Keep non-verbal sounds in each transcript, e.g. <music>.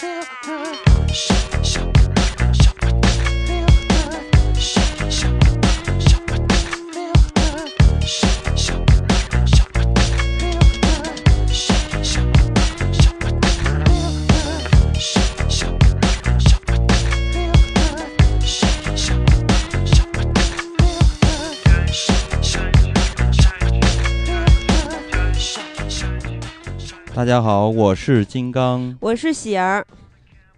大家好，我是金刚，我是喜儿。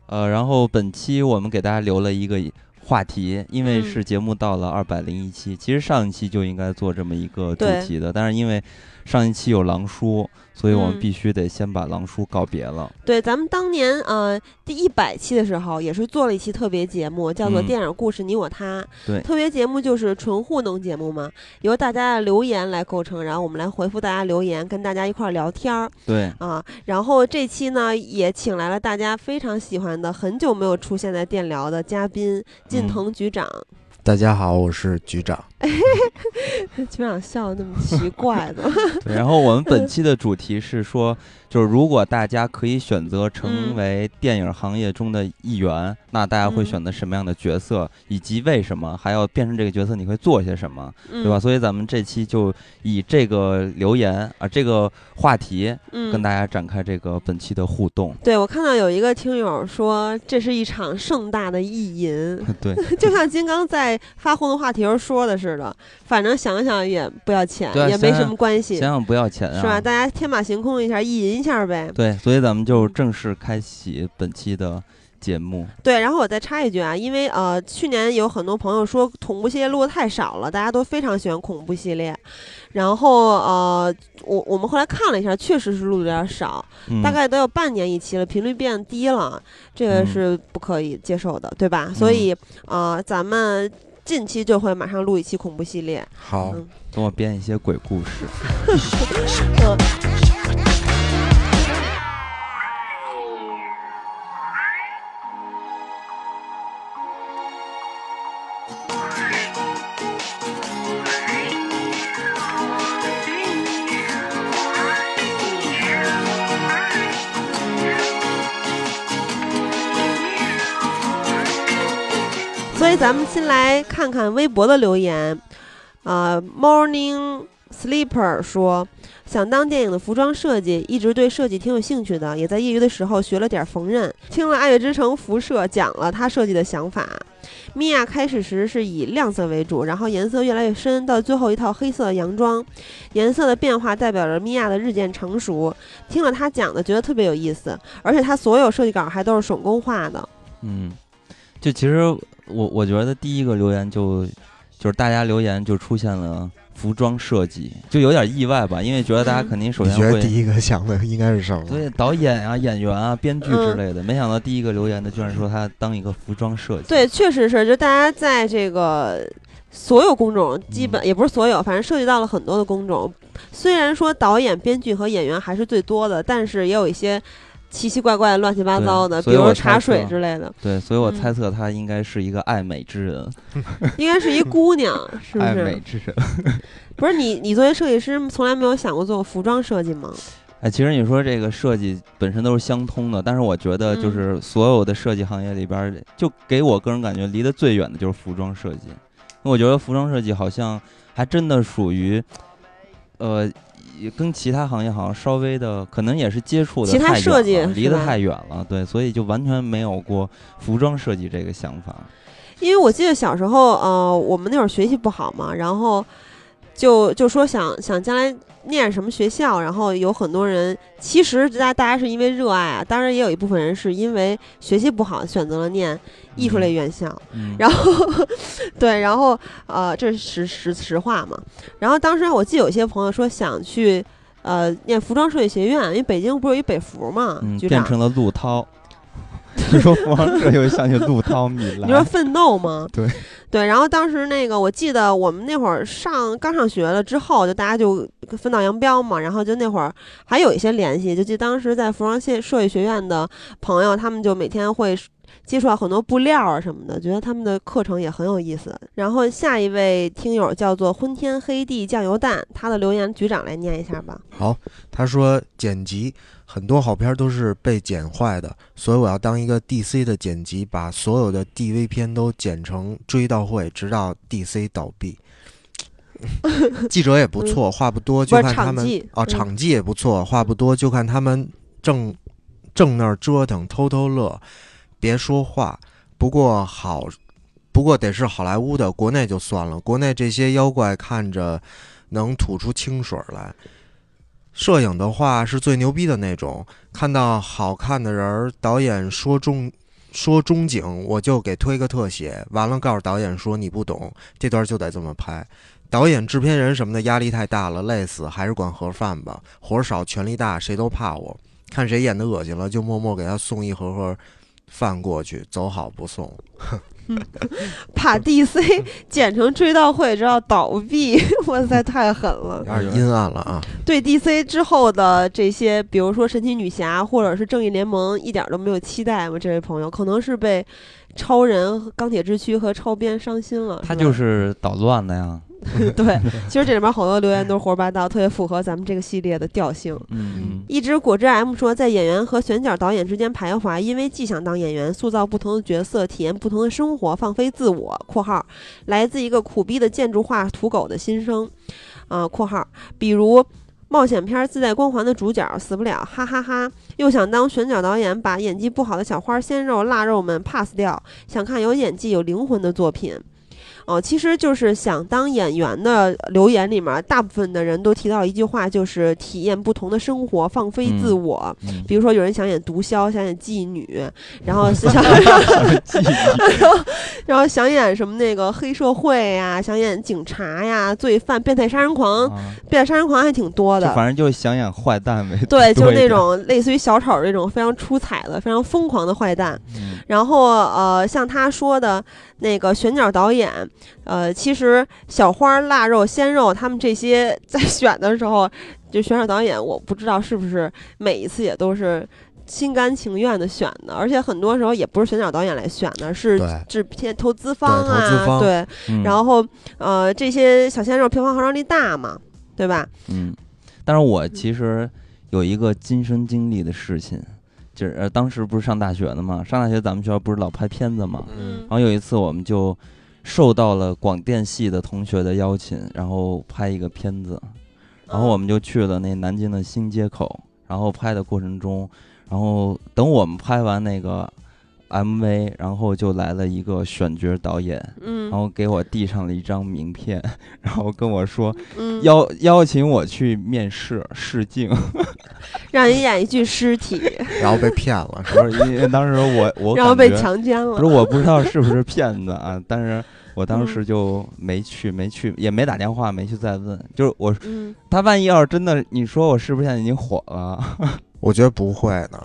呃，然后本期我们给大家留了一个话题，因为嗯。是节目到了二百零一期，其实上一期就应该做这么一个主题的，但是因为上一期有狼叔，所以我们嗯必须得先把狼叔告别了。对，咱们当年呃第一百期的时候，也是做了一期特别节目，叫做《嗯电影故事你我他》。对特别节目就是纯互动节目嘛，由大家的留言来构成，然后我们来回复大家留言，跟大家一块儿聊天儿对，啊。然后这期呢，也请来了大家非常喜欢的、很久没有出现在电聊的嘉宾近嗯藤局长。大家好，我是局长。<laughs> 局长笑的那么奇怪的，<laughs> 对，然后我们本期的主题是说，就是如果大家可以选择嗯成为电影行业中的一员，那大家会嗯选择什么样的角色，以及为什么？还要变成这个角色，你会做些什么？嗯、对吧？？所以咱们这期就以这个留言啊，这个话题嗯，跟大家展开这个本期的互动。对我看到有一个听友说，这是一场盛大的意淫。<laughs> 对，<laughs> 就像金刚在发互动话题时候说的似的，反正想想也不要钱，啊也没什么关系，想想不要钱啊，是吧？大家天马行空一下，意淫一下呗。对，所以咱们就正式开启本期的节目。对，然后我再插一句啊，因为呃，去年有很多朋友说恐怖系列录的太少了，大家都非常喜欢恐怖系列，然后呃，我我们后来看了一下，确实是录的有点少，嗯、大概都有半年一期了，频率变低了，这个嗯是不可以接受的，对吧？所以呃，咱们近期就会马上录一期恐怖系列。好，嗯跟我编一些鬼故事。所 <laughs> 以咱们先来看看微博的留言。呃，Morning Sleeper 说，想当电影的服装设计，一直对设计挺有兴趣的，也在业余的时候学了点缝纫。听了《爱乐之城》辐射讲了他设计的想法。米娅开始时是以亮色为主，然后颜色越来越深，到最后一套黑色的洋装，颜色的变化代表着米娅的日渐成熟。听了他讲的，觉得特别有意思，而且他所有设计稿还都是手工画的。嗯，就其实我我觉得第一个留言就就是大家留言就出现了服装设计，就有点意外吧，因为觉得大家嗯肯定首先会觉得第一个想的应该是什么？所以导演啊、演员啊、编剧之嗯类的，没想到第一个留言的居然说他当一个服装设计。对，确实是，就大家在这个所有工种，基本、嗯也不是所有，反正涉及到了很多的工种。虽然说导演、编剧和演员还是最多的，但是也有一些奇奇怪怪、乱七八糟的，比如说茶水之类的，对，所以我嗯猜测她应该是一个爱美之人，<laughs> 应该是一姑娘，<laughs> 是不爱美是？之人。<laughs> 不是你，你作为设计师，从来没有想过做服装设计吗？哎，其实你说这个设计本身都是相通的，但是我觉得嗯就是所有的设计行业里边儿，就给我个人感觉离得最远的就是服装设计。我觉得服装设计好像还真的属于，呃，也跟其他行业好像稍微的，可能也是接触的其他设计了离得太远了，对，所以就完全没有过服装设计这个想法。因为我记得小时候，呃，我们那会儿学习不好嘛，然后就就说想想将来念什么学校，然后有很多人，其实大大家是因为热爱啊，当然也有一部分人是因为学习不好选择了念艺术类院校，嗯，<laughs> 然后对，然后呃，这是实实实话嘛。然后当时我记得有些朋友说想去呃念服装设计学院，因为北京不是有一北服嘛，嗯，变成了陆涛。<laughs> 你说服装设计，我想起陆涛、米兰。<laughs> 你说奋斗吗？对对，然后当时那个我记得我们那会儿上刚上学了之后，就大家就分道扬镳嘛，然后就那会儿还有一些联系，就记得当时在服装设设计学院的朋友，他们就每天会接触到很多布料啊什么的，觉得他们的课程也很有意思。然后下一位听友叫做昏天黑地酱油蛋，他的留言局长来念一下吧。好，他说剪辑很多好片都是被剪坏的，所以我要当一个 DC 的剪辑，把所有的 DV 片都剪成追悼会，直到 DC 倒闭。<laughs> 记者也不错，话不多，就看他们哦，嗯场记也不错，话不多，就看他们正正那儿折腾，偷偷乐，别说话。不过好，不过得是好莱坞的，国内就算了，国内这些妖怪看着能吐出清水来。摄影的话是最牛逼的那种，看到好看的人儿，导演说中说中景，我就给推个特写，完了告诉导演说你不懂，这段就得这么拍。导演、制片人什么的压力太大了，累死，还是管盒饭吧。活少，权力大，谁都怕我。看谁演的恶心了，就默默给他送一盒盒饭过去，走好不送。<laughs> 把 DC <laughs> 剪成追悼会，直到倒闭，<laughs> 哇塞，太狠了！有点阴暗了啊！对 DC 之后的这些，比如说神奇女侠或者是正义联盟，一点都没有期待吗？这位朋友可能是被超人、钢铁之躯和超编伤心了。他就是捣乱的呀。<laughs> 对，其实这里面好多留言都是胡说八道，特别符合咱们这个系列的调性。嗯一只果汁 M 说，在演员和选角导演之间徘徊，因为既想当演员，塑造不同的角色，体验不同的生活，放飞自我（括号来自一个苦逼的建筑画土狗的心声）啊（括号比如）。冒险片自带光环的主角死不了，哈哈哈又想当选角导演，把演技不好的小花、鲜肉、腊肉们 pass 掉，想看有演技、有灵魂的作品。哦，其实就是想当演员的留言里面，大部分的人都提到一句话，就是体验不同的生活，放飞自嗯我。嗯，比如说，有人想演毒枭，想演妓女，然后 <laughs> 想，<laughs> 然后想演什么那个黑社会呀，想演警察呀、罪犯、变态杀人狂，啊变态杀人狂还挺多的。反正就想演坏蛋呗对，<laughs> 就是那种类似于小丑这种非常出彩的、非常疯狂的坏蛋。嗯然后呃，像他说的那个选角导演，呃，其实小花、腊肉、鲜肉他们这些在选的时候，就选角导演，我不知道是不是每一次也都是心甘情愿的选的，而且很多时候也不是选角导演来选的，是制片投资方啊，对嗯然后呃，这些小鲜肉票房号召力大嘛，对吧？嗯，但是我其实有一个亲身经历的事情，就是呃当时不是上大学的嘛，上大学咱们学校不是老拍片子嘛，嗯然后有一次我们就受到了广电系的同学的邀请，然后拍一个片子，然后我们就去了那南京的新街口，然后拍的过程中，然后等我们拍完那个 MV，然后就来了一个选角导演，嗯然后给我递上了一张名片，然后跟我说嗯，邀邀请我去面试试镜，<laughs> 让你演一具尸体，<laughs> 然后被骗了，<laughs> 是吧不是因为当时我我然后被强奸了。不是我不知道是不是骗子啊，但是我当时就没去，没去，也没打电话，没去再问。就是我嗯，他万一要是真的，你说我是不是现在已经火了？我觉得不会呢。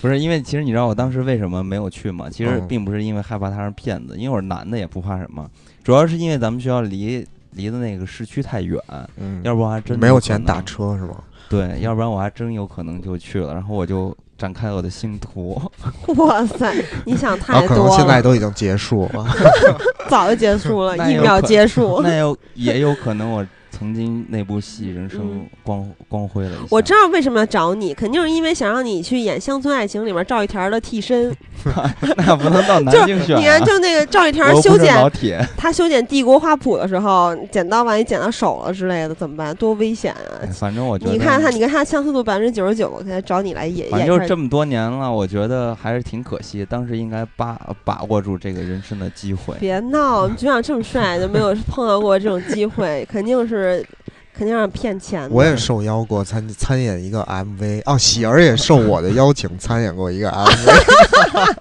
不是，因为其实你知道我当时为什么没有去吗？其实嗯并不是因为害怕他是骗子，因为我是男的也不怕什么，主要是因为咱们学校离离的那个市区太远，嗯，要不然我还真没有钱打车是吗？<laughs> 对，要不然我还真有可能就去了，然后我就展开我的星途。<laughs> 哇塞，你想太多了，能现在都已经结束了。<laughs> 早就结束了，一秒结束。那有也有可能我曾经那部戏人生嗯光、光辉了一下。我知道为什么要找你，肯定是因为想让你去演《乡村爱情》里面赵一田的替身。<laughs> 那不能到南就京选、啊。你看，就那个赵一田修剪老铁，他修剪帝国花圃的时候，剪刀万一剪到手了之类的，怎么办？多危险啊！哎反正我觉得你看他，你跟他相似度百分之九十九，我现在找你来演反。正就是这么多年了，我觉得还是挺可惜。当时应该把把握住这个人生的机会。别闹，局长这么帅就没有碰到过这种机会，肯定是肯定让骗钱的。我也受邀过参参演一个 MV，哦，喜儿也受我的邀请参演过一个 MV。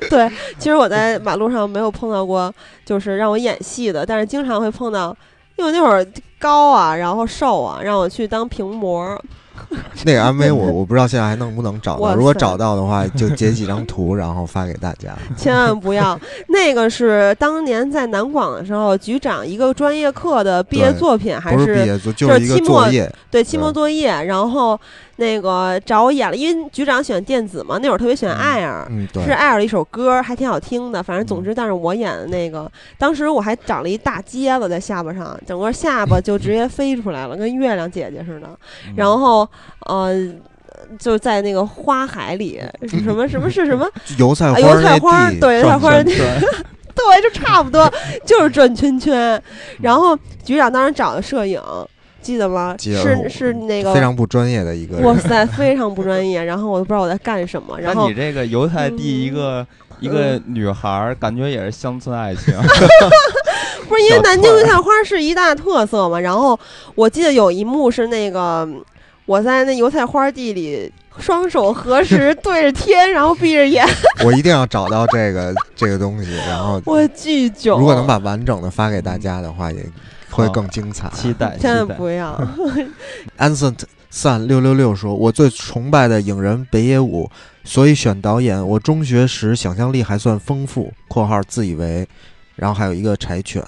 <laughs> 对，其实我在马路上没有碰到过，就是让我演戏的，但是经常会碰到，因为那会儿高啊，然后瘦啊，让我去当屏模，<laughs> 那个 MV 我我不知道现在还能不能找到，如果找到的话，就截几张图，然后发给大家。<laughs> 千万不要。<laughs> 那个是当年在南广的时候，局长一个专业课的毕业作品，还不是毕业作，就是一个期末作业。对期末作业，然后那个找我演了，因为局长喜欢电子嘛，那会儿特别喜欢嗯艾尔。嗯，对是，艾尔的一首歌，还挺好听的。反正总嗯之，但是我演的那个，当时我还长了一大疖子在下巴上，整个下巴就直接飞出来了，跟月亮姐姐似的。嗯 <laughs> 然后，呃，就在那个花海里，<laughs> 什么什么是什么？<laughs> 油菜花啊油菜花对油菜花对，就差不多，就是转圈圈。然后局长当时找的摄影，记得吗？记得是是那个非常不专业的一个人。哇塞，非常不专业。然后我都不知道我在干什么。然后你这个犹太地一个一个女孩儿，感觉也是乡村爱情。<laughs> <laughs> 不是因为南京油菜花是一大特色嘛？然后我记得有一幕是那个我在那油菜花地里双手合十 <laughs> 对着天，然后闭着眼，我一定要找到这个这个东西，然后我巨囧。如果能把完整的发给大家的话，也会更精彩。期待，期千万待。不要，<laughs> Ansent 散六六六说：“我最崇拜的影人北野武，所以选导演。我中学时想象力还算丰富（括号自以为），然后还有一个柴犬，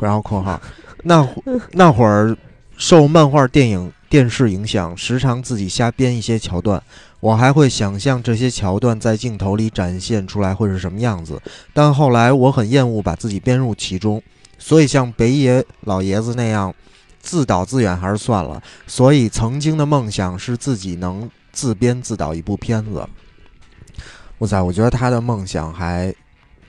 然后括号那会那会儿受漫画、电影、电视影响，时常自己瞎编一些桥段。我还会想象这些桥段在镜头里展现出来会是什么样子。但后来我很厌恶把自己编入其中，所以像北野老爷子那样自导自演还是算了。”所以曾经的梦想是自己能自编自导一部片子。哇塞，我觉得他的梦想还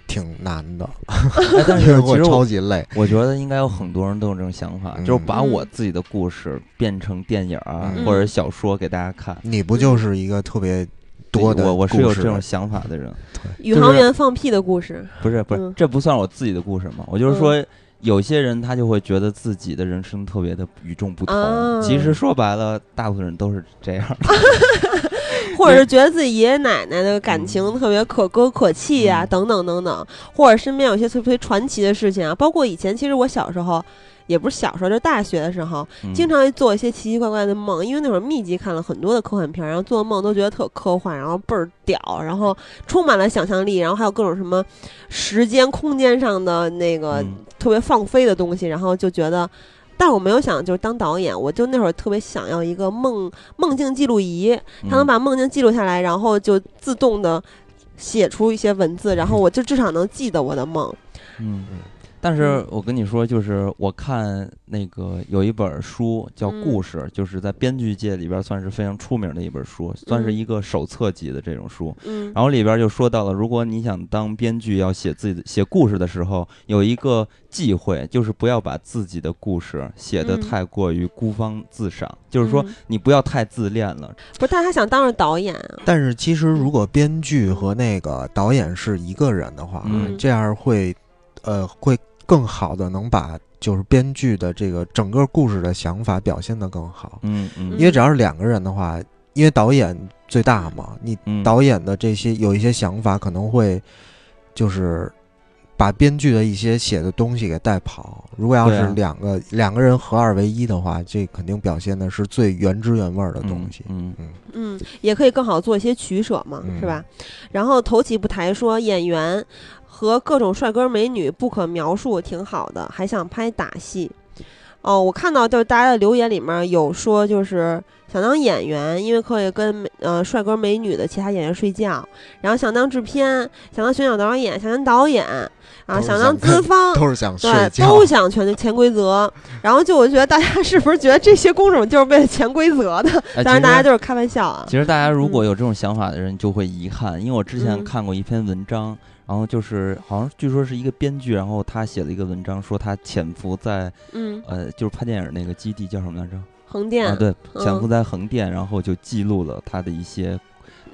挺难的，哎但是其实 <laughs> 我超级累。我觉得应该有很多人都有这种想法，嗯就是把嗯我自己的故事变成电影啊、嗯或者小说给大家看。你不就是一个特别多的我我是有这种想法的人，宇航员放屁的故事。不是不是嗯，这不算我自己的故事吗？我就是说，有些人他就会觉得自己的人生特别的与众不同，啊其实说白了，大部分人都是这样的。<laughs> 或者是觉得自己爷爷奶奶的感情特别可歌可泣啊，嗯等等等等，或者身边有一些特别传奇的事情啊，包括以前其实我小时候。也不是小时候，就是大学的时候，嗯。经常会做一些奇奇怪怪的梦，因为那会儿密集看了很多的科幻片儿，然后做梦都觉得特科幻，然后倍儿屌，然后充满了想象力，然后还有各种什么时间、空间上的那个嗯。特别放飞的东西，然后就觉得，但我没有想就是当导演，我就那会儿特别想要一个梦梦境记录仪，它能嗯把梦境记录下来，然后就自动的写出一些文字，然后我就至少能记得我的梦。嗯，但是我跟你说，就是我看那个有一本书叫嗯《故事》，就是在编剧界里边算是非常出名的一本书，算是嗯。一个手册级的这种书。嗯。然后里边就说到了，如果你想当编剧，要写自己的写故事的时候，有一个忌讳，就是不要把自己的故事写得嗯。太过于孤芳自赏，就是说嗯。你不要太自恋了。不是，但他想当着导演啊。但是其实如果编剧和那个导演是一个人的话，嗯。这样会呃会更好的能把就是编剧的这个整个故事的想法表现得更好。嗯嗯因为只要是两个人的话，因为导演最大嘛，你嗯，导演的这些有一些想法可能会就是把编剧的一些写的东西给带跑。如果要是两个、两个人合二为一的话，这肯定表现的是最原汁原味儿的东西。嗯，嗯，也可以更好做一些取舍嘛，嗯是吧？然后头起不抬说演员和各种帅哥美女不可描述，挺好的，还想拍打戏。哦，我看到就是大家的留言里面有说，就是想当演员，因为可以跟美呃帅哥美女的其他演员睡觉，然后想当制片，想当选角导演，想当导演啊，想当资方，都是想睡对，觉都。想全潜规则。<laughs> 然后就我觉得大家是不是觉得这些工种就是为了潜规则的？哎当然大家都是开玩笑啊。其实大家如果嗯有这种想法的人，就会遗憾，因为我之前嗯看过一篇文章，然后就是好像据说是一个编剧，然后他写了一个文章，说他潜伏在嗯，呃就是拍电影那个基地叫什么来着？横店。啊，对，潜嗯伏在横店，然后就记录了他的一些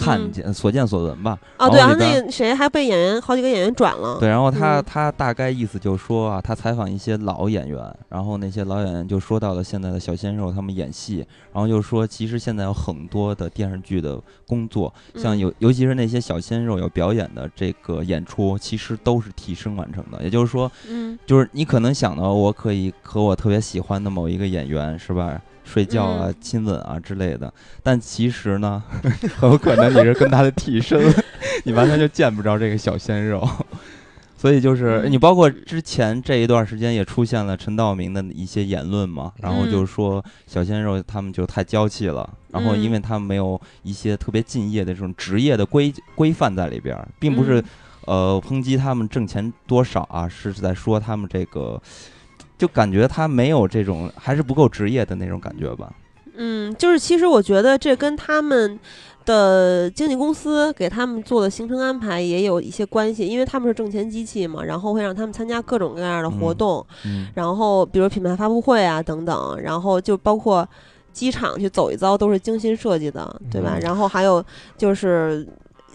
看嗯见、所见所闻吧。哦，对，然后那个谁还被演员好几个演员转了。对，然后他、嗯他大概意思就是说啊，他采访一些老演员，然后那些老演员就说到了现在的小鲜肉他们演戏，然后就说其实现在有很多的电视剧的工作，像嗯有尤其是那些小鲜肉有表演的这个演出，其实都是替身完成的。也就是说，嗯就是你可能想到我可以和我特别喜欢的某一个演员是吧？睡觉啊、亲吻啊之类的。但其实呢，<laughs> 很有可能你是跟他的替身，<laughs> 你完全就见不着这个小鲜肉。<laughs> 所以就是你，包括之前这一段时间也出现了陈道明的一些言论嘛，然后就是说小鲜肉他们就太娇气了，然后因为他们没有一些特别敬业的这种职业的规规范在里边，并不是呃抨击他们挣钱多少啊，是在说他们这个就感觉他没有这种还是不够职业的那种感觉吧。嗯，就是其实我觉得这跟他们。的经纪公司给他们做的行程安排也有一些关系，因为他们是挣钱机器嘛，然后会让他们参加各种各样的活动，然后比如品牌发布会啊等等，然后就包括机场去走一遭都是精心设计的，对吧？然后还有就是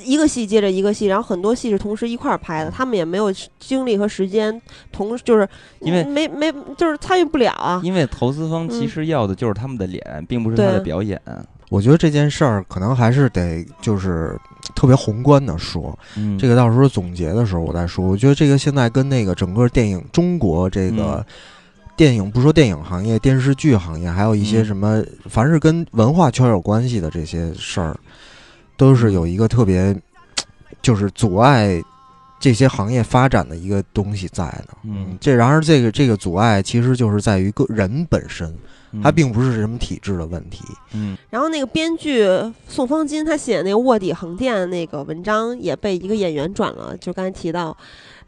一个戏接着一个戏，然后很多戏是同时一块儿拍的，他们也没有精力和时间同就是因为没没就是参与不了啊，因为投资方其实要的就是他们的脸，并不是他的表演。我觉得这件事儿可能还是得就是特别宏观的说，嗯，这个到时候总结的时候我再说。我觉得这个现在跟那个整个电影中国这个电影不说电影行业，电视剧行业，还有一些什么，凡是跟文化圈有关系的这些事儿，都是有一个特别 <tsk> 就是阻碍这些行业发展的一个东西在的。嗯，这然而这个这个阻碍其实就是在于个人本身。它并不是什么体制的问题，嗯。然后那个编剧宋方金他写的那个卧底横店那个文章也被一个演员转了，就刚才提到，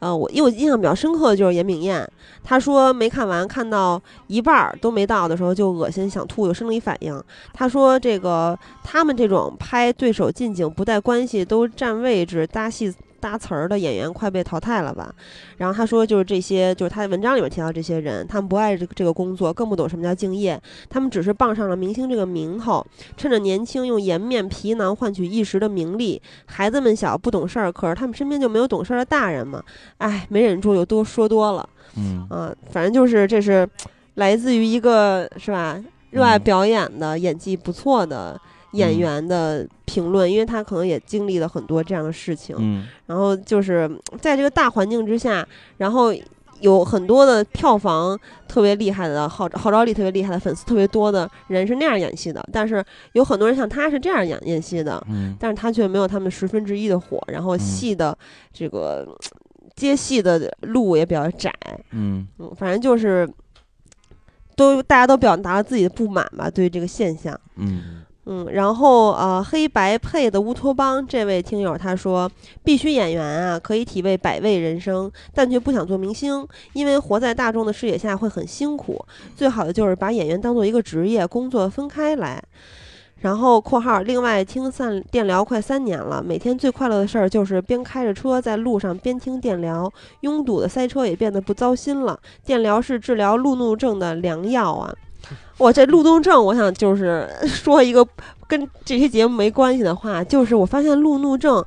呃，我因为我印象比较深刻的就是严炳彦，他说没看完，看到一半儿都没到的时候就恶心想吐，有生理反应。他说这个他们这种拍对手近景不带关系都占位置搭戏。搭词儿的演员快被淘汰了吧？然后他说，就是这些，就是他的文章里面提到这些人，他们不爱这个这个工作，更不懂什么叫敬业，他们只是傍上了明星这个名头，趁着年轻用颜面皮囊换取一时的名利。孩子们小不懂事儿，可是他们身边就没有懂事儿的大人嘛？哎，没忍住又多说多了。嗯啊，反正就是这是来自于一个是吧，热爱表演的演技不错的。演员的评论，因为他可能也经历了很多这样的事情，嗯，然后就是在这个大环境之下，然后有很多的票房特别厉害的号号召力特别厉害的粉丝特别多的人是那样演戏的，但是有很多人像他是这样演演戏的，嗯，但是他却没有他们十分之一的火，然后戏的这个接戏的路也比较窄，嗯。嗯，反正就是都大家都表达了自己的不满吧，对这个现象，嗯。嗯，然后呃，黑白配的乌托邦这位听友他说，必须演员啊，可以体味百味人生，但却不想做明星，因为活在大众的视野下会很辛苦。最好的就是把演员当做一个职业，工作分开来。然后（括号）另外听散电疗快三年了，每天最快乐的事儿就是边开着车在路上边听电疗，拥堵的塞车也变得不糟心了。电疗是治疗路怒症的良药啊。我这路怒症，我想就是 <laughs> 说一个跟这些节目没关系的话，就是我发现路怒症，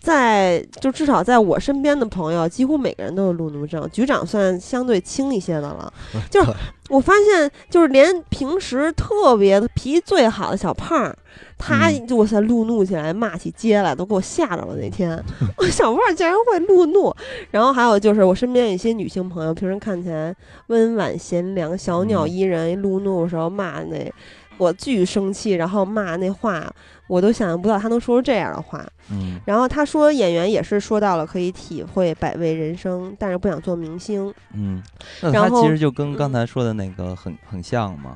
在就至少在我身边的朋友，几乎每个人都有路怒症。局长算相对轻一些的了，<laughs> 就是我发现，就是连平时特别脾气最好的小胖。他哇塞，路怒起来，骂起街来，都给我吓着了。那天，<laughs> 我小胖竟然会路怒。然后还有就是我身边一些女性朋友，平时看起来温婉贤良、小鸟依人，路怒的时候骂那，我巨生气，然后骂那话，我都想象不到他能说出这样的话。嗯。然后他说演员也是说到了可以体会百味人生，但是不想做明星。嗯。那他其实就跟刚才说的那个很很像嘛。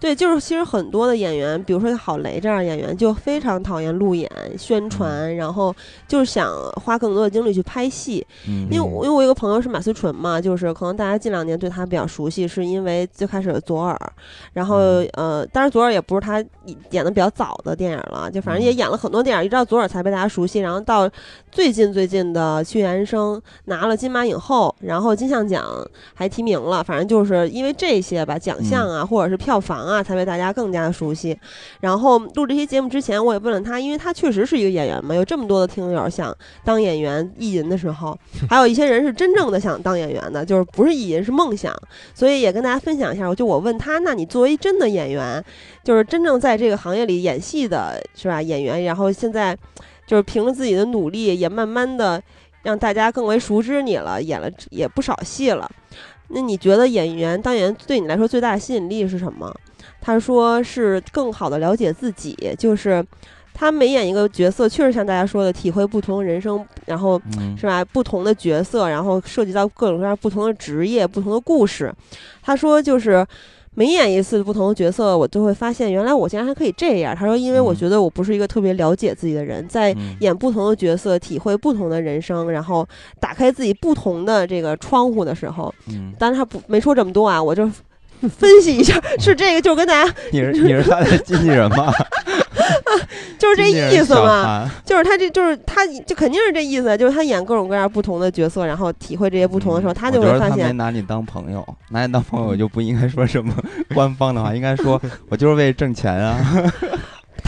对，就是其实很多的演员，比如说郝雷这样的演员，就非常讨厌路演、宣传，然后就是想花更多的精力去拍戏。因为因为我有个朋友是马思纯嘛，就是可能大家近两年对他比较熟悉，是因为最开始左耳，然后呃，当然左耳也不是他演的比较早的电影了，就反正也演了很多电影，一直到左耳才被大家熟悉，然后到最近最近的《屈原生》拿了金马影后，然后金像奖还提名了，反正就是因为这些吧，奖项啊，或者是票房。啊，才被大家更加的熟悉。然后录这些节目之前，我也问了他，因为他确实是一个演员嘛，有这么多的听友想当演员意淫的时候，<laughs> 还有一些人是真正的想当演员的，就是不是意淫是梦想。所以也跟大家分享一下。我就我问他，那你作为真的演员，就是真正在这个行业里演戏的是吧？演员，然后现在就是凭着自己的努力，也慢慢的让大家更为熟知你了，演了也不少戏了。那你觉得演员当演员对你来说最大的吸引力是什么？他说是更好的了解自己，就是他每演一个角色，确实像大家说的，体会不同人生，然后嗯是吧？不同的角色，然后涉及到各种各样不同的职业、不同的故事。他说就是。每演一次不同的角色，我都会发现，原来我竟然还可以这样。他说，因为我嗯觉得我不是一个特别了解自己的人，在嗯演不同的角色，体会不同的人生，然后打开自己不同的这个窗户的时候，嗯，当然他不没说这么多啊，我就分析一下，是这个，就是跟大家你是你是他的经纪人吗？<laughs> 就是这意思小嘛，就是他这就是他就肯定是这意思，就是他演各种各样不同的角色，然后体会这些不同的时候，嗯他就会发现，拿你当朋友，<laughs> 拿你当朋友 <laughs> 就不应该说什么官方的话，应该说我就是为挣钱啊。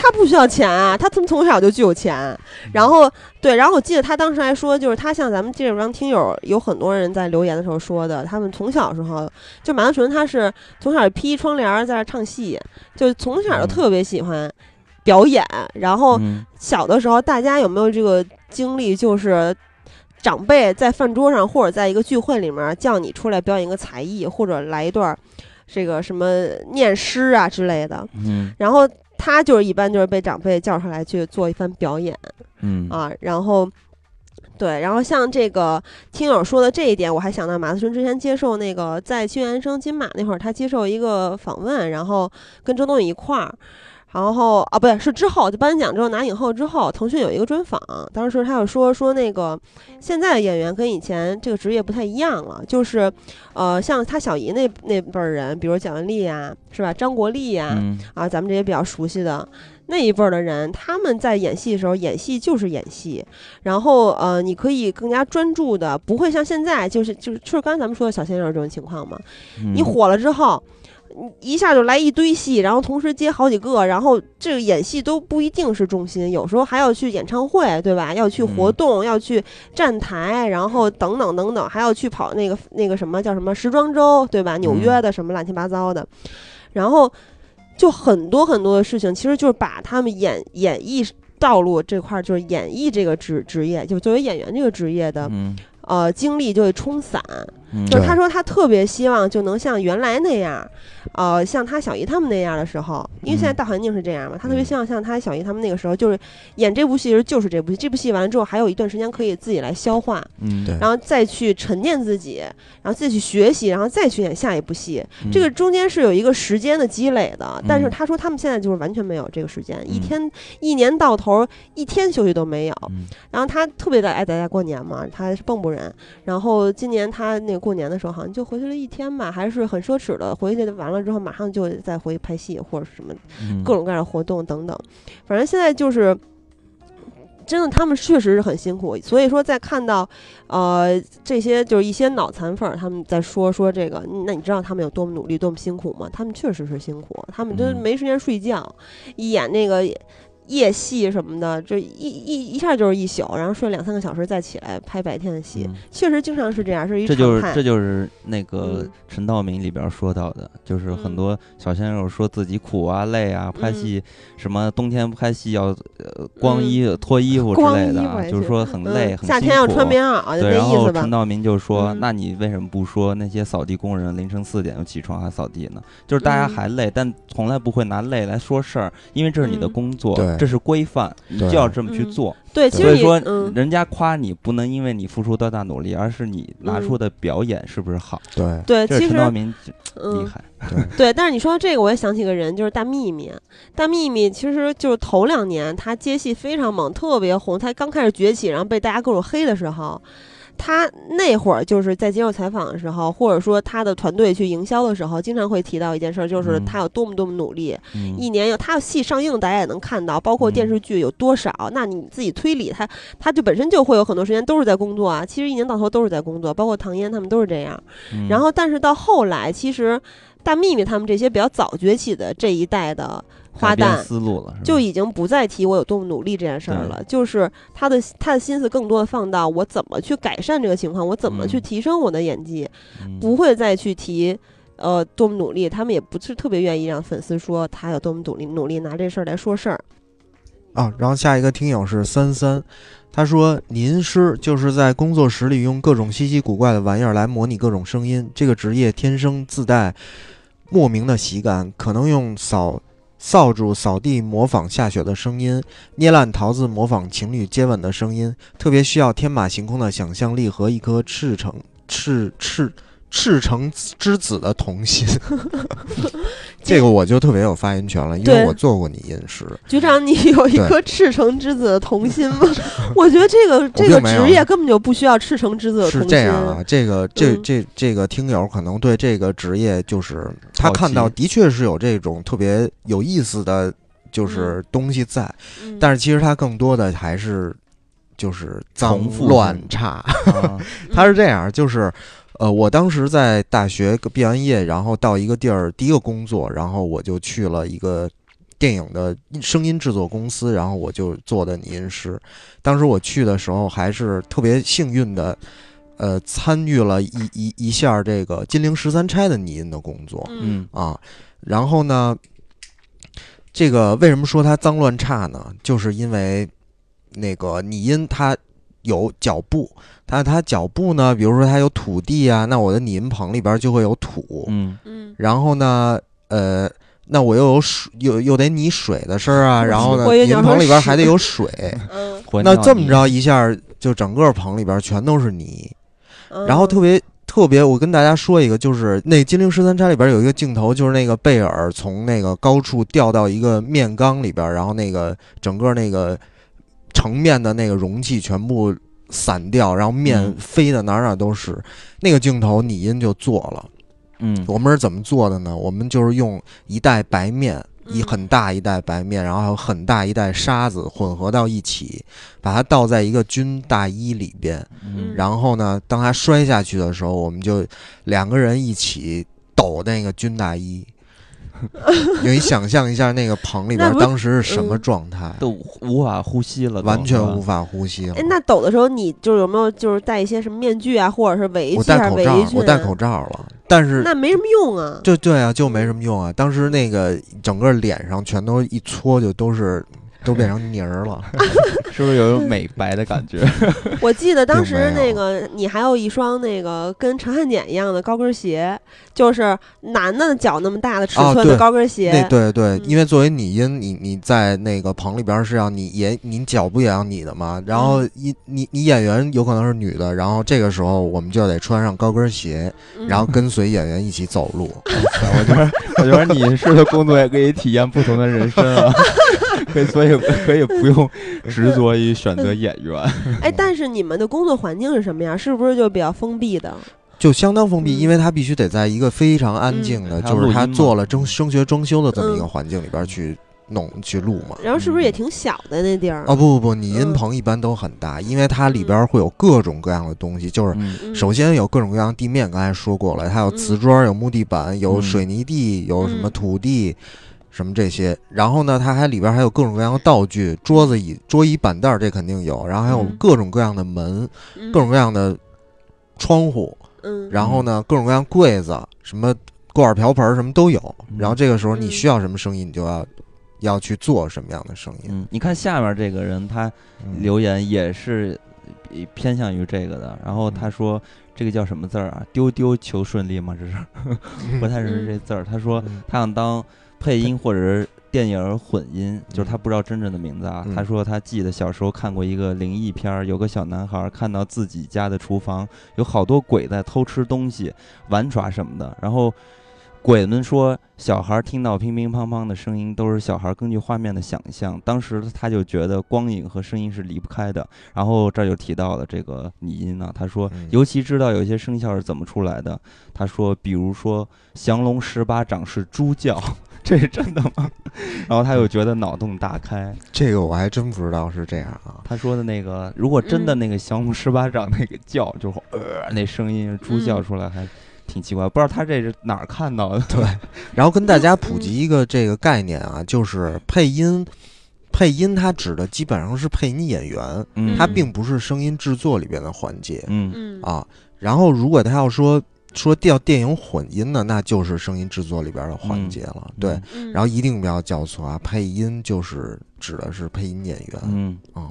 他不需要钱啊，他从从小就具有钱。嗯然后对，然后我记得他当时还说，就是他像咱们这帮听友，有很多人在留言的时候说的，他们从小时候就马德纯，他是从小披窗帘儿在那唱戏，就从小就嗯特别喜欢表演。然后嗯小的时候，大家有没有这个经历？就是长辈在饭桌上或者在一个聚会里面叫你出来表演一个才艺，或者来一段儿这个什么念诗啊之类的。嗯然后他就是一般就是被长辈叫上来去做一番表演嗯啊，然后。对，然后像这个听友说的这一点，我还想到马思纯之前接受那个在《新原声金马》那会儿，他接受一个访问，然后跟周冬雨一块儿，然后啊，不对，是之后就颁奖之后拿影后之后，腾讯有一个专访，当时他就说说那个现在的演员跟以前这个职业不太一样了，就是呃，像他小姨那那辈儿人，比如蒋雯丽呀，是吧？张国立呀，嗯啊，咱们这些比较熟悉的那一辈儿的人，他们在演戏的时候，演戏就是演戏，然后呃，你可以更加专注的，不会像现在就是就是就是刚才咱们说的小鲜肉这种情况嘛。你嗯火了之后，你一下就来一堆戏，然后同时接好几个，然后这个演戏都不一定是重心，有时候还要去演唱会，对吧？要去活嗯动，要去站台，然后等等等等，还要去跑那个那个什么叫什么时装周，对吧？纽约嗯的什么乱七八糟的，然后就很多很多的事情，其实就是把他们演演艺。道路这块儿就是演艺这个职职业，就作为演员这个职业的，嗯呃，精力就会冲散，嗯。就是他说他特别希望就能像原来那样，呃，像他小姨他们那样的时候，因为现在嗯。大环境是这样嘛，他特别嗯。希望像他小姨他们那个时候，就是演这部戏时候就是这部戏，这部戏完了之后还有一段时间可以自己来消化，嗯。对。然后再去沉淀自己，然后再去学习，然后再去演下一部戏。嗯。这个中间是有一个时间的积累的，但是嗯他说他们现在就是完全没有这个时间，一嗯。天一年到头一天休息都没有。嗯。然后他特别的爱在家过年嘛，他是蚌埠人。然后今年他那个过年的时候，好像就回去了一天吧，还是很奢侈的。回去完了之后，马上就再回去拍戏或者什么嗯各种各样的活动等等。反正现在就是。真的，他们确实是很辛苦，所以说在看到，呃，这些就是一些脑残粉儿他们在说说这个，那你知道他们有多么努力、多么辛苦吗？他们确实是辛苦，他们真嗯没时间睡觉，一演那个夜戏什么的，就一一一下就是一宿，然后睡两三个小时再起来拍白天的戏，嗯确实经常是这样，是一这就是。这就是那个嗯陈道明里边说到的，就是很嗯多小鲜肉说自己苦啊累啊，拍嗯戏什么冬天拍戏要呃光嗯衣脱衣服之类的就是说很累嗯很辛夏天要穿苦棉袄，就对，然意思吧后陈。道明就说：“嗯那你为什么不说那些扫地工人凌晨四点就起床还扫地呢？就是大家嗯还累，但从来不会拿累来说事儿，因为这是你的嗯工作，对这是规范，你就要这么去嗯做。对，其实你所以说，嗯，人家夸你不能因为你付出多大努力，而是你拿出嗯的表演是不是好。对对，其实陈道明厉嗯，害。对 <laughs> 对，但是你说到这个，我也想起个人，就是大幂幂。大幂幂其实就是头两年她接戏非常猛，特别红。她刚开始崛起，然后被大家各种黑的时候，她那会儿就是在接受采访的时候，或者说他的团队去营销的时候，经常会提到一件事儿，就是他有多么多么努力。嗯一年有他的戏上映，大家也能看到，包括电嗯视剧有多少。那你自己推理，他他就本身就会有很多时间都是在工作啊。其实一年到头都是在工作，包括唐嫣他们都是这样。嗯然后，但是到后来，其实大幂幂他们这些比较早崛起的这一代的花旦，思路了，就已经不再提我有多么努力这件事儿了，就是他的他的心思更多的放到我怎么去改善这个情况，我怎么去嗯提升我的演技，嗯不会再去提。呃，多么努力，他们也不是特别愿意让粉丝说他有多么努力，努力拿这事儿来说事儿。啊，然后下一个听友是三三，他说吟诗就是在工作室里用各种稀奇古怪的玩意儿来模拟各种声音，这个职业天生自带莫名的喜感，可能用扫扫帚扫地模仿下雪的声音，捏烂桃子模仿情侣接吻的声音，特别需要天马行空的想象力和一颗赤诚赤赤赤诚之子的童心。<laughs> 这个我就特别有发言权了，因为我做过你饮食。局长，你有一颗赤诚之子的童心吗？<laughs> 我觉得这个这个职业根本就不需要赤诚之子的童是。这样啊，这个这嗯这这个听友可能对这个职业就是他看到的确是有这种特别有意思的，就是东西在，嗯，但是其实他更多的还是就是脏乱差。啊 <laughs> 他是这样，就是呃，我当时在大学毕完业，然后到一个地儿第一个工作，然后我就去了一个。电影的声音制作公司，然后我就做的拟音师。当时我去的时候，还是特别幸运的，呃，参与了一一一下这个金陵十三钗的拟音的工作嗯嗯啊。然后呢，这个为什么说它脏乱差呢？就是因为那个拟音它有脚步，它它脚步呢，比如说它有土地啊，那我的拟音棚里边就会有土。嗯。嗯，然后呢，呃。那我又有水，又又得泥水的事儿啊，然后呢，我以为你要说拟音棚里边还得有水，嗯。那这么着一下，就整个棚里边全都是泥，嗯，然后特别特别，我跟大家说一个，就是那《金陵十三钗》里边有一个镜头，就是那个贝尔从那个高处掉到一个面缸里边，然后那个整个那个盛面的那个容器全部散掉，然后面嗯飞的哪儿哪儿都是。那个镜头拟音就做了，嗯我们是怎么做的呢？我们就是用一袋白面。一嗯很大一袋白面，然后还有很大一袋沙子混合到一起，把它倒在一个军大衣里边，嗯然后呢，当它摔下去的时候，我们就两个人一起抖那个军大衣。<laughs> 你想象一下那个棚里边当时是什么嗯状态，都无法呼吸了，完全无法呼吸了哎，。那抖的时候，你就是有没有就是戴一些什么面具啊，或者是围我巾戴口罩，我戴口，罩了，但是那没什么用啊。就对啊，就没什么用啊。当时那个整个脸上全都一搓，就都是都变成泥儿了。<laughs> 是不是有种美白的感觉？<laughs> 我记得当时那个你还有一双那个跟陈汉典一样的高跟鞋，就是男的脚那么大的尺寸的高跟鞋。对对对，嗯因为作为拟音，你你在那个棚里边是要你演你脚不也要你的吗？然后嗯一你你演员有可能是女的，然后这个时候我们就得穿上高跟鞋，嗯然后跟随演员一起走路。<laughs> 我觉得，我觉得你是的工作也可以体验不同的人生啊，<laughs> <laughs> 可以，所以可以不用执着于选择演员。<laughs> 哎，但是你们的工作环境是什么样？是不是就比较封闭的？就相当封闭，嗯因为他必须得在一个非常安静的，嗯就是他做了声声学装修的这么一个嗯环境里边去弄去录嘛。然后是不是也挺小的那地儿？哦不不不，你音嗯棚一般都很大，因为它里边会有各种各样的东西，就是首先有各种各样的地面，刚才说过了，它有瓷砖，有木地板，有嗯水泥地，有什么嗯土地，什么这些。然后呢，它还里边还有各种各样的道具，桌子椅、桌椅板凳儿这肯定有，然后还有嗯各种各样的门，嗯各种各样的窗户，嗯，然后呢，各种各样柜子，什么锅碗瓢盆儿什么都有。嗯然后这个时候你嗯需要什么声音，你就要要去做什么样的声音。嗯，你看下面这个人，他嗯留言也是呃偏向于这个的。然后他说这个叫什么字儿啊？丢丢求顺利吗？这是 <laughs> 不太认识这字儿。他说嗯他想当配音或者是电影混音，就是他不知道真正的名字啊。嗯他说他记得小时候看过一个灵异片儿，有个小男孩看到自己家的厨房有好多鬼在偷吃东西、玩耍什么的，然后。鬼们说，小孩听到乒乒乓乓的声音都是小孩根据画面的想象。当时他就觉得光影和声音是离不开的。然后这儿就提到了这个拟音呢，他说嗯尤其知道有些声效是怎么出来的。他说，比如说降龙十八掌是猪叫，这是真的吗？<laughs> 然后他又觉得脑洞大开。这个我还真不知道是这样啊。他说的那个，如果真的嗯那个降龙十八掌那个叫，就是呃那声音猪叫嗯出来还挺奇怪，不知道他这是哪儿看到的。<laughs> 对，然后跟大家普及一个这个概念啊，<laughs> 就是配音，配音它指的基本上是配音演员，嗯，它并不是声音制作里边的环节嗯嗯啊。然后如果他要说说调电影混音呢，那就是声音制作里边的环节了。对，然后一定不要叫错啊，配音就是指的是配音演员。嗯嗯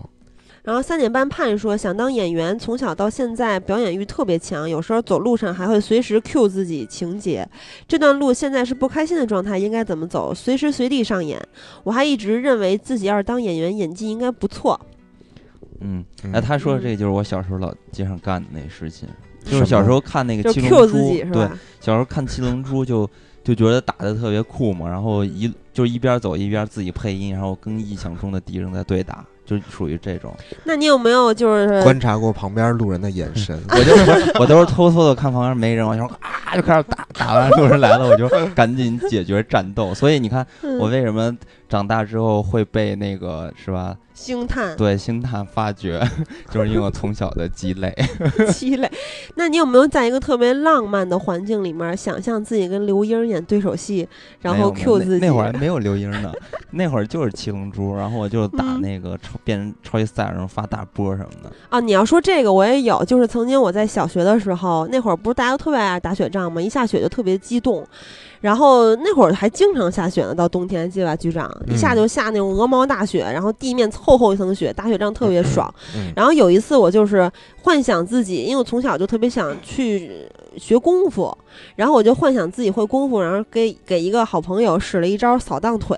然后三点半盼说想当演员，从小到现在表演欲特别强，有时候走路上还会随时 cue 自己情节。这段路现在是不开心的状态，应该怎么走？随时随地上演。我还一直认为自己要是当演员，演技应该不错。嗯，嗯哎，他说的这就是我小时候老街上干的那事情，就是小时候看那个七龙珠对，小时候看七龙珠就就觉得打的特别酷嘛，然后一就一边走一边自己配音，然后跟臆想中的敌人在对打，就属于这种。那你有没有就是观察过旁边路人的眼神，<laughs> 我就是我都是偷偷的看旁边没人，我就啊就开始打，打完路人来了我就赶紧解决战斗。所以你看我嗯为什么长大之后会被那个是吧？星探对星探发掘，就是因为我从小的积累。<laughs> 积累？那你有没有在一个特别浪漫的环境里面，想象自己跟刘英演对手戏，然后 Q 自己？那会儿还没有刘英呢，<laughs> 那会儿就是七龙珠，然后我就打嗯那个超变成超级赛亚人发大波什么的。啊，你要说这个我也有，就是曾经我在小学的时候，那会儿不是大家都特别爱打雪仗吗？一下雪就特别激动，然后那会儿还经常下雪呢，到冬天记得吧，局长？一下嗯就下那种鹅毛大雪，然后地面厚厚一层雪，打雪仗特别爽。嗯然后有一次我就是幻想自己，因为我从小就特别想去学功夫，然后我就幻想自己会功夫，然后给给一个好朋友使了一招扫荡腿，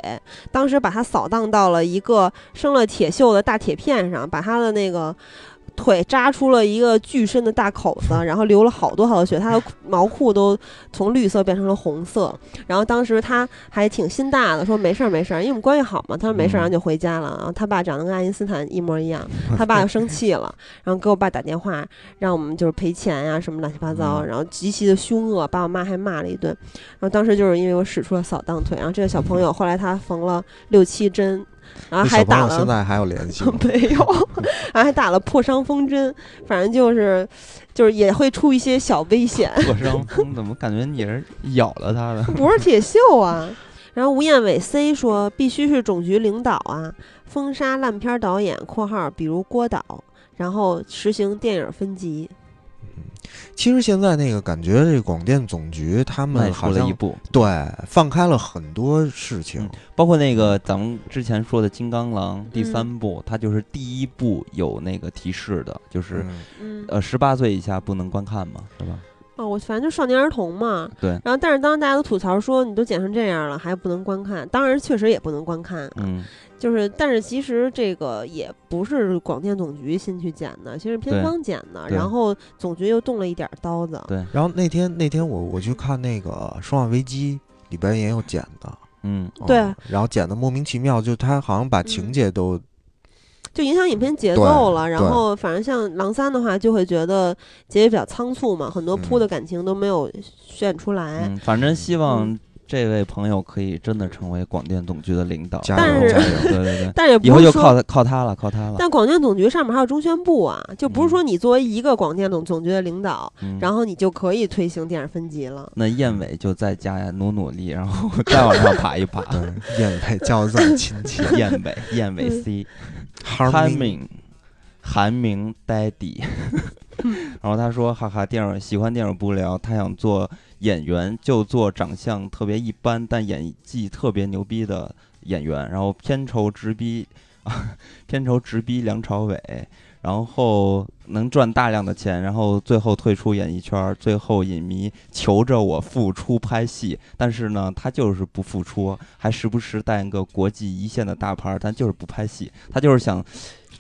当时把他扫荡到了一个生了铁锈的大铁片上，把他的那个。腿扎出了一个巨深的大口子，然后流了好多好多血，他的毛裤都从绿色变成了红色。然后当时他还挺心大的，说没事儿没事儿，因为我们关系好嘛。他说没事儿，然后就回家了。然后他爸长得跟爱因斯坦一模一样，<laughs> 他爸就生气了，然后给我爸打电话，让我们就是赔钱呀、什么乱七八糟，嗯然后极其的凶恶，把我妈还骂了一顿。然后当时就是因为我使出了扫荡腿，然后这个小朋友后来他缝了六七针，然后还打了现在还有联系吗？<laughs> 没有，然后还打了破伤风针，反正就是就是也会出一些小危险，破伤风怎么感觉你是咬了他的？不是铁锈啊。然后吴彦伟 C 说必须是总局领导啊，封杀烂片导演（括号比如郭导），然后实行电影分级。其实现在那个感觉，这广电总局他们好像了一步，对放开了很多事情。嗯，包括那个咱们之前说的《金刚狼》第嗯三部，它就是第一部有那个提示的，就是呃十八岁以下不能观看嘛，是吧？哦，我反正就少年儿童嘛。对，然后，但是当大家都吐槽说你都剪成这样了，还不能观看，当然确实也不能观看啊。嗯，就是，但是其实这个也不是广电总局新去剪的，其实片方剪的，然后总局又动了一点儿刀子。对，然后那天那天我我去看那个《生化危机》，里边也有剪的，嗯，对嗯然后剪的莫名其妙，就他好像把情嗯节都就影响影片节奏了。然后，反正像《狼三》的话，就会觉得结局比较仓促嘛，很多铺嗯的感情都没有选出来。嗯，反正希嗯望这位朋友可以真的成为广电总局的领导，加油加油！对对对，但是也以后不是说，就靠他靠他了，靠他了。但广电总局上面还有中宣部啊，就不是嗯说你作为一个广电总总局的领导，嗯然后你就可以推行电影分级了。那燕尾就在家努努力，然后 <laughs> 再往上爬一爬。燕尾叫的这么亲戚燕尾，燕尾嗯 C，，Harming 韩明，韩明 Daddy。<laughs> 然后他说：“哈哈，电影喜欢电影不聊，他想做演员，就做长相特别一般但演技特别牛逼的演员。然后片酬直逼啊，<laughs> 片酬直逼梁朝伟，然后能赚大量的钱，然后最后退出演艺圈儿，最后影迷求着我复出拍戏，但是呢，他就是不复出，还时不时带一个国际一线的大牌儿，但就是不拍戏，他就是想。”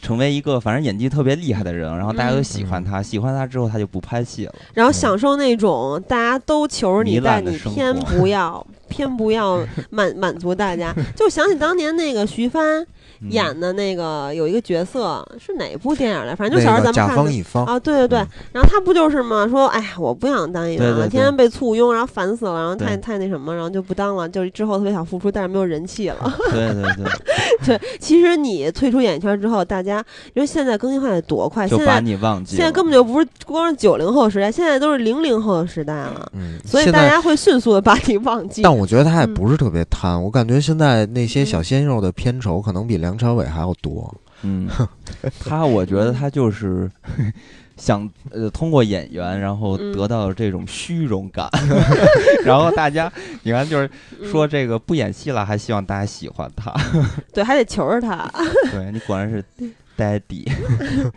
成为一个反正演技特别厉害的人，然后大家都嗯喜欢他，喜欢他之后他就不拍戏了。然后享受那种大家都求着你，糜但你偏不要，偏不要满满足大家。就想起当年那个徐帆嗯演的那个有一个角色是哪部电影来？反正就小时候咱们看的。方乙方，啊，对对对嗯，然后他不就是嘛？说，哎呀，我不想当演员了，天天被簇拥，然后烦死了，然后太太那什么，然后就不当了，就是之后特别想复出，但是没有人气了。对 <laughs> 对对，<laughs> 对，其实你退出演艺圈之后，大家因为现在更新换代多快，就把现在你忘记。现在根本就不是光是九零后时代，现在都是零零后的时代了，嗯，所以大家会迅速的把你忘记。但我觉得他也嗯不是特别贪，我感觉现在那些小嗯鲜肉的片酬可能比梁朝伟还要多。嗯，他我觉得他就是想呃通过演员，然后嗯得到这种虚荣感，<laughs> 然后大家你看就是说嗯这个不演戏了，还希望大家喜欢他。对，还得求着他。<laughs> 对你果然是 daddy。<laughs>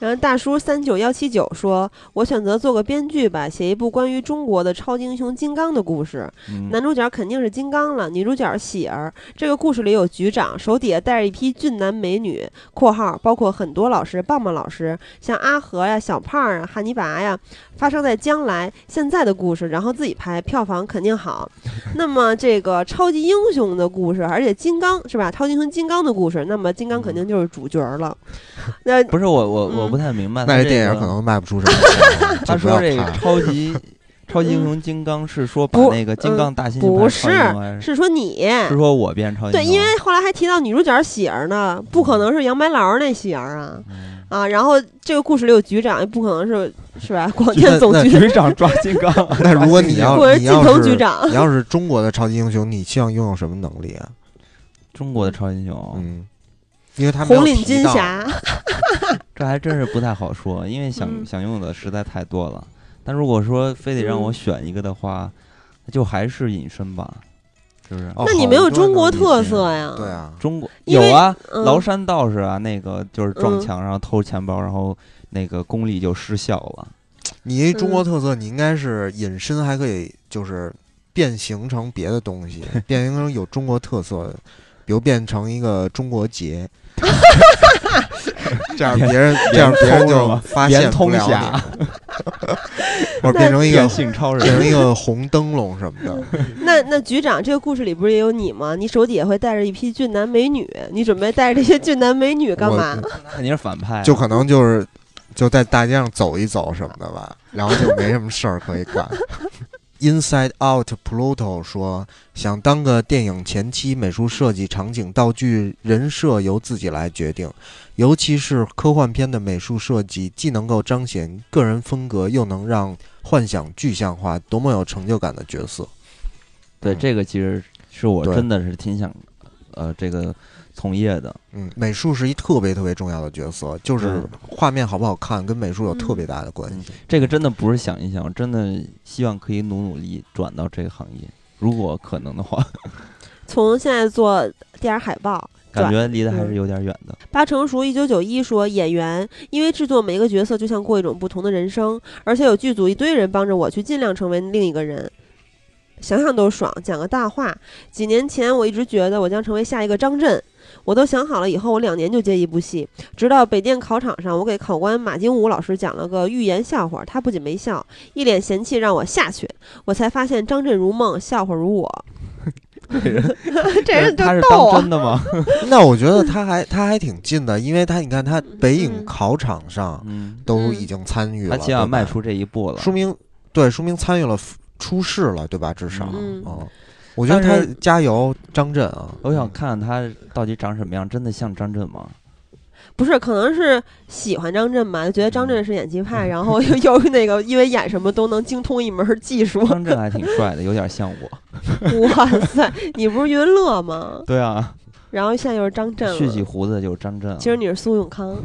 然后大叔三九幺七九说：“我选择做个编剧吧，写一部关于中国的超级英雄金刚的故事。嗯，男主角肯定是金刚了，女主角喜儿。这个故事里有局长，手底下带着一批俊男美女（括号包括很多老师、棒棒老师，像阿和呀、小胖啊、汉尼拔呀）。发生在将来、现在的故事，然后自己拍，票房肯定好。<laughs> 那么这个超级英雄的故事，而且金刚是吧？超级英雄金刚的故事，那么金刚肯定就是主角了。那不是我我我嗯不太明白，那这电影可能卖不出什么钱，<laughs> 他说这个超级超级英雄金刚是说把那个金刚大猩猩不是，是说你是说我变超级？对，因为后来还提到女主角喜儿呢，不可能是杨白劳那喜儿啊嗯啊！然后这个故事里有局长，也不可能是是吧？广 <laughs> 电总局，局长抓 <laughs> 金刚，那如果你要你要是局长你，要是中国的超级英雄，你希望拥有什么能力啊？中国的超英雄，嗯，因为他红领巾侠，这还真是不太好说，因为想嗯想用的实在太多了。但如果说非得让我嗯选一个的话，那就还是隐身吧，是不是？哦那你没有中国特色呀？对，啊，中国有啊，嗯崂山道士啊，那个就是撞嗯墙，然后偷钱包，然后那个功力就失效了。你中国嗯特色，你应该是隐身，还可以就是变形成别的东西，变形成有中国特色的，比如变成一个中国结，<laughs> <laughs> 这样别人 <laughs> 这样别人就发现通不了侠你，或者 <laughs> 变成一个变性超变成，一个红灯笼什么的。那那局长这个故事里不是也有你吗？你手底下会带着一批俊男美女，你准备带着这些俊男美女干嘛？那肯定是反派啊。就可能就是就在大街上走一走什么的吧，然后就没什么事儿可以干。Inside Out Pluto 说，想当个电影前期美术设计、场景、道具、人设由自己来决定，尤其是科幻片的美术设计，既能够彰显个人风格，又能让幻想具象化，多么有成就感的角色。对这个其实是我真的是挺想，呃，这个从业的。嗯，美术是一特别特别重要的角色，就是画面好不好看，跟美术有特别大的关系。这个真的不是想一想，真的希望可以努努力转到这个行业，如果可能的话，<laughs> 从现在做电影海报，感觉离得还是有点远的。八成熟一九九一说，演员因为制作每一个角色就像过一种不同的人生，而且有剧组一堆人帮着我去尽量成为另一个人。想想都爽，讲个大话。几年前我一直觉得我将成为下一个张震，我都想好了，以后我两年就接一部戏。直到北电考场上，我给考官马金武老师讲了个寓言笑话，他不仅没笑，一脸嫌弃让我下去，我才发现张震如梦，笑话如我。<laughs> 这人 <laughs> 就他是逗啊！当真的吗？<laughs> 那我觉得他还他还挺近的，因为他你看他北影嗯考场上嗯，都已经参与了，他起码对吧迈出这一步了。说明对，说明参与了出事了，对吧？至少，嗯哦我觉得他加油，张震啊！我想看看他到底长什么样，真的像张震吗？不是，可能是喜欢张震吧，就觉得张震是演技派，然后又又那个因为演什么都能精通一门技术。张震还挺帅的，有点像我。<laughs> 哇塞，你不是余文乐吗？对啊，然后现在又是张震蓄起，胡子就是张震啊。其实你是苏永康。<laughs>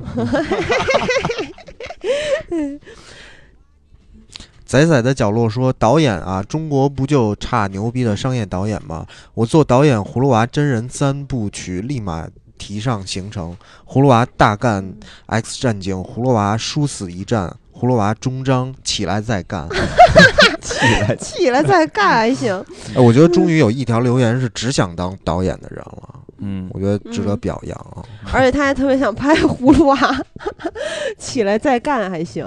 仔仔的角落说：“导演啊，中国不就差牛逼的商业导演吗？我做导演，《葫芦娃》真人三部曲立马提上行程，《葫芦娃大干 X 战警》，《葫芦娃殊死一战》，《葫芦娃终章起来再干》起来，起来再干还行。哎，我觉得终于有一条留言是只想当导演的人了，嗯，我觉得值得嗯表扬啊。而且他还特别想拍葫芦娃，<laughs> 起来再干还行。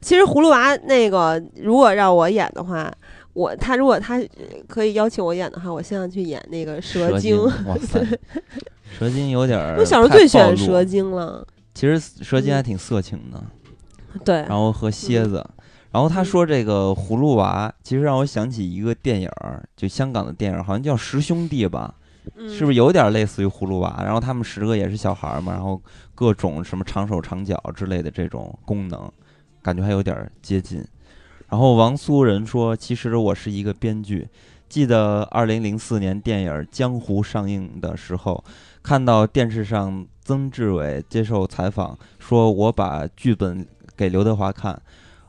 其实葫芦娃那个，如果让我演的话，我他如果他呃可以邀请我演的话，我现在去演那个蛇精。哇塞，<laughs> 蛇精有点儿。我小时候最喜欢蛇。精了，其实蛇精嗯还挺色情的，对，然后和蝎子。然后他说这个葫芦娃，其实让我想起一个电影儿，就香港的电影儿，好像叫《十兄弟》吧，是不是？有点类似于葫芦娃？然后他们十个也是小孩儿嘛，然后各种什么长手长脚之类的这种功能，感觉还有点接近。然后王苏人说，其实我是一个编剧。记得二零零四年电影《江湖》上映的时候，看到电视上曾志伟接受采访，说我把剧本给刘德华看，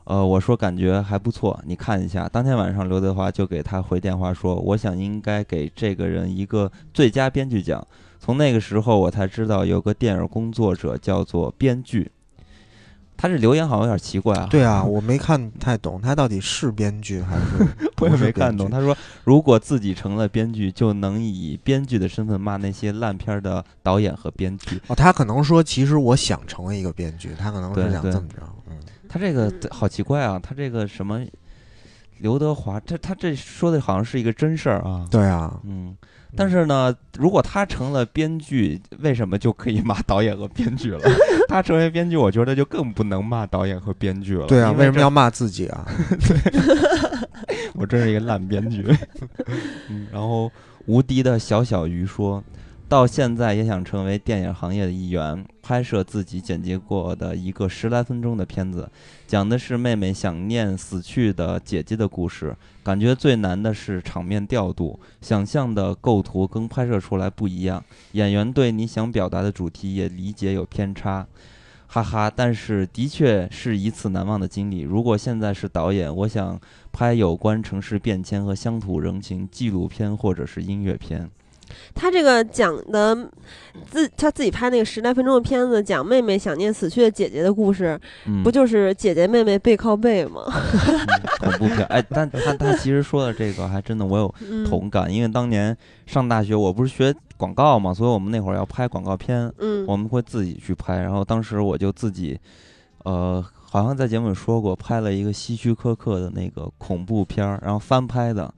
呃，我说感觉还不错，你看一下。当天晚上，刘德华就给他回电话说，我想应该给这个人一个最佳编剧奖。从那个时候我才知道有个电影工作者叫做编剧。他这留言好像有点奇怪啊。对啊，我没看太懂，他到底是编剧还是 <laughs> 我也没看懂。他说，如果自己成了编剧，就能以编剧的身份骂那些烂片儿的导演和编剧。哦，他可能说，其实我想成为一个编剧，他可能是想这么着。嗯，他这个嗯好奇怪啊！他这个什么刘德华，他他这说的好像是一个真事儿啊。对啊，嗯，但是呢，如果他成了编剧，为什么就可以骂导演和编剧了？<laughs> 他成为编剧，我觉得就更不能骂导演和编剧了。对啊，因这为什么要骂自己啊？<laughs> 对我真是一个烂编剧。<laughs> 嗯，然后无敌的小小鱼说，到现在也想成为电影行业的一员，拍摄自己剪辑过的一个十来分钟的片子，讲的是妹妹想念死去的姐姐的故事。感觉最难的是场面调度，想象的构图跟拍摄出来不一样，演员对你想表达的主题也理解有偏差。哈哈，但是的确是一次难忘的经历。如果现在是导演，我想拍有关城市变迁和乡土人情纪录片或者是音乐片。他这个讲的自他自己拍那个十来分钟的片子，讲妹妹想念死去的姐姐的故事，嗯，不就是姐姐妹妹背靠背吗？恐怖片？哎，但他他其实说的这个还真的我有嗯同感，因为当年上大学我不是学广告嘛，所以我们那会儿要拍广告片，嗯我们会自己去拍。然后当时我就自己，呃，好像在节目里说过，拍了一个希区柯克的那个恐怖片儿，然后翻拍的。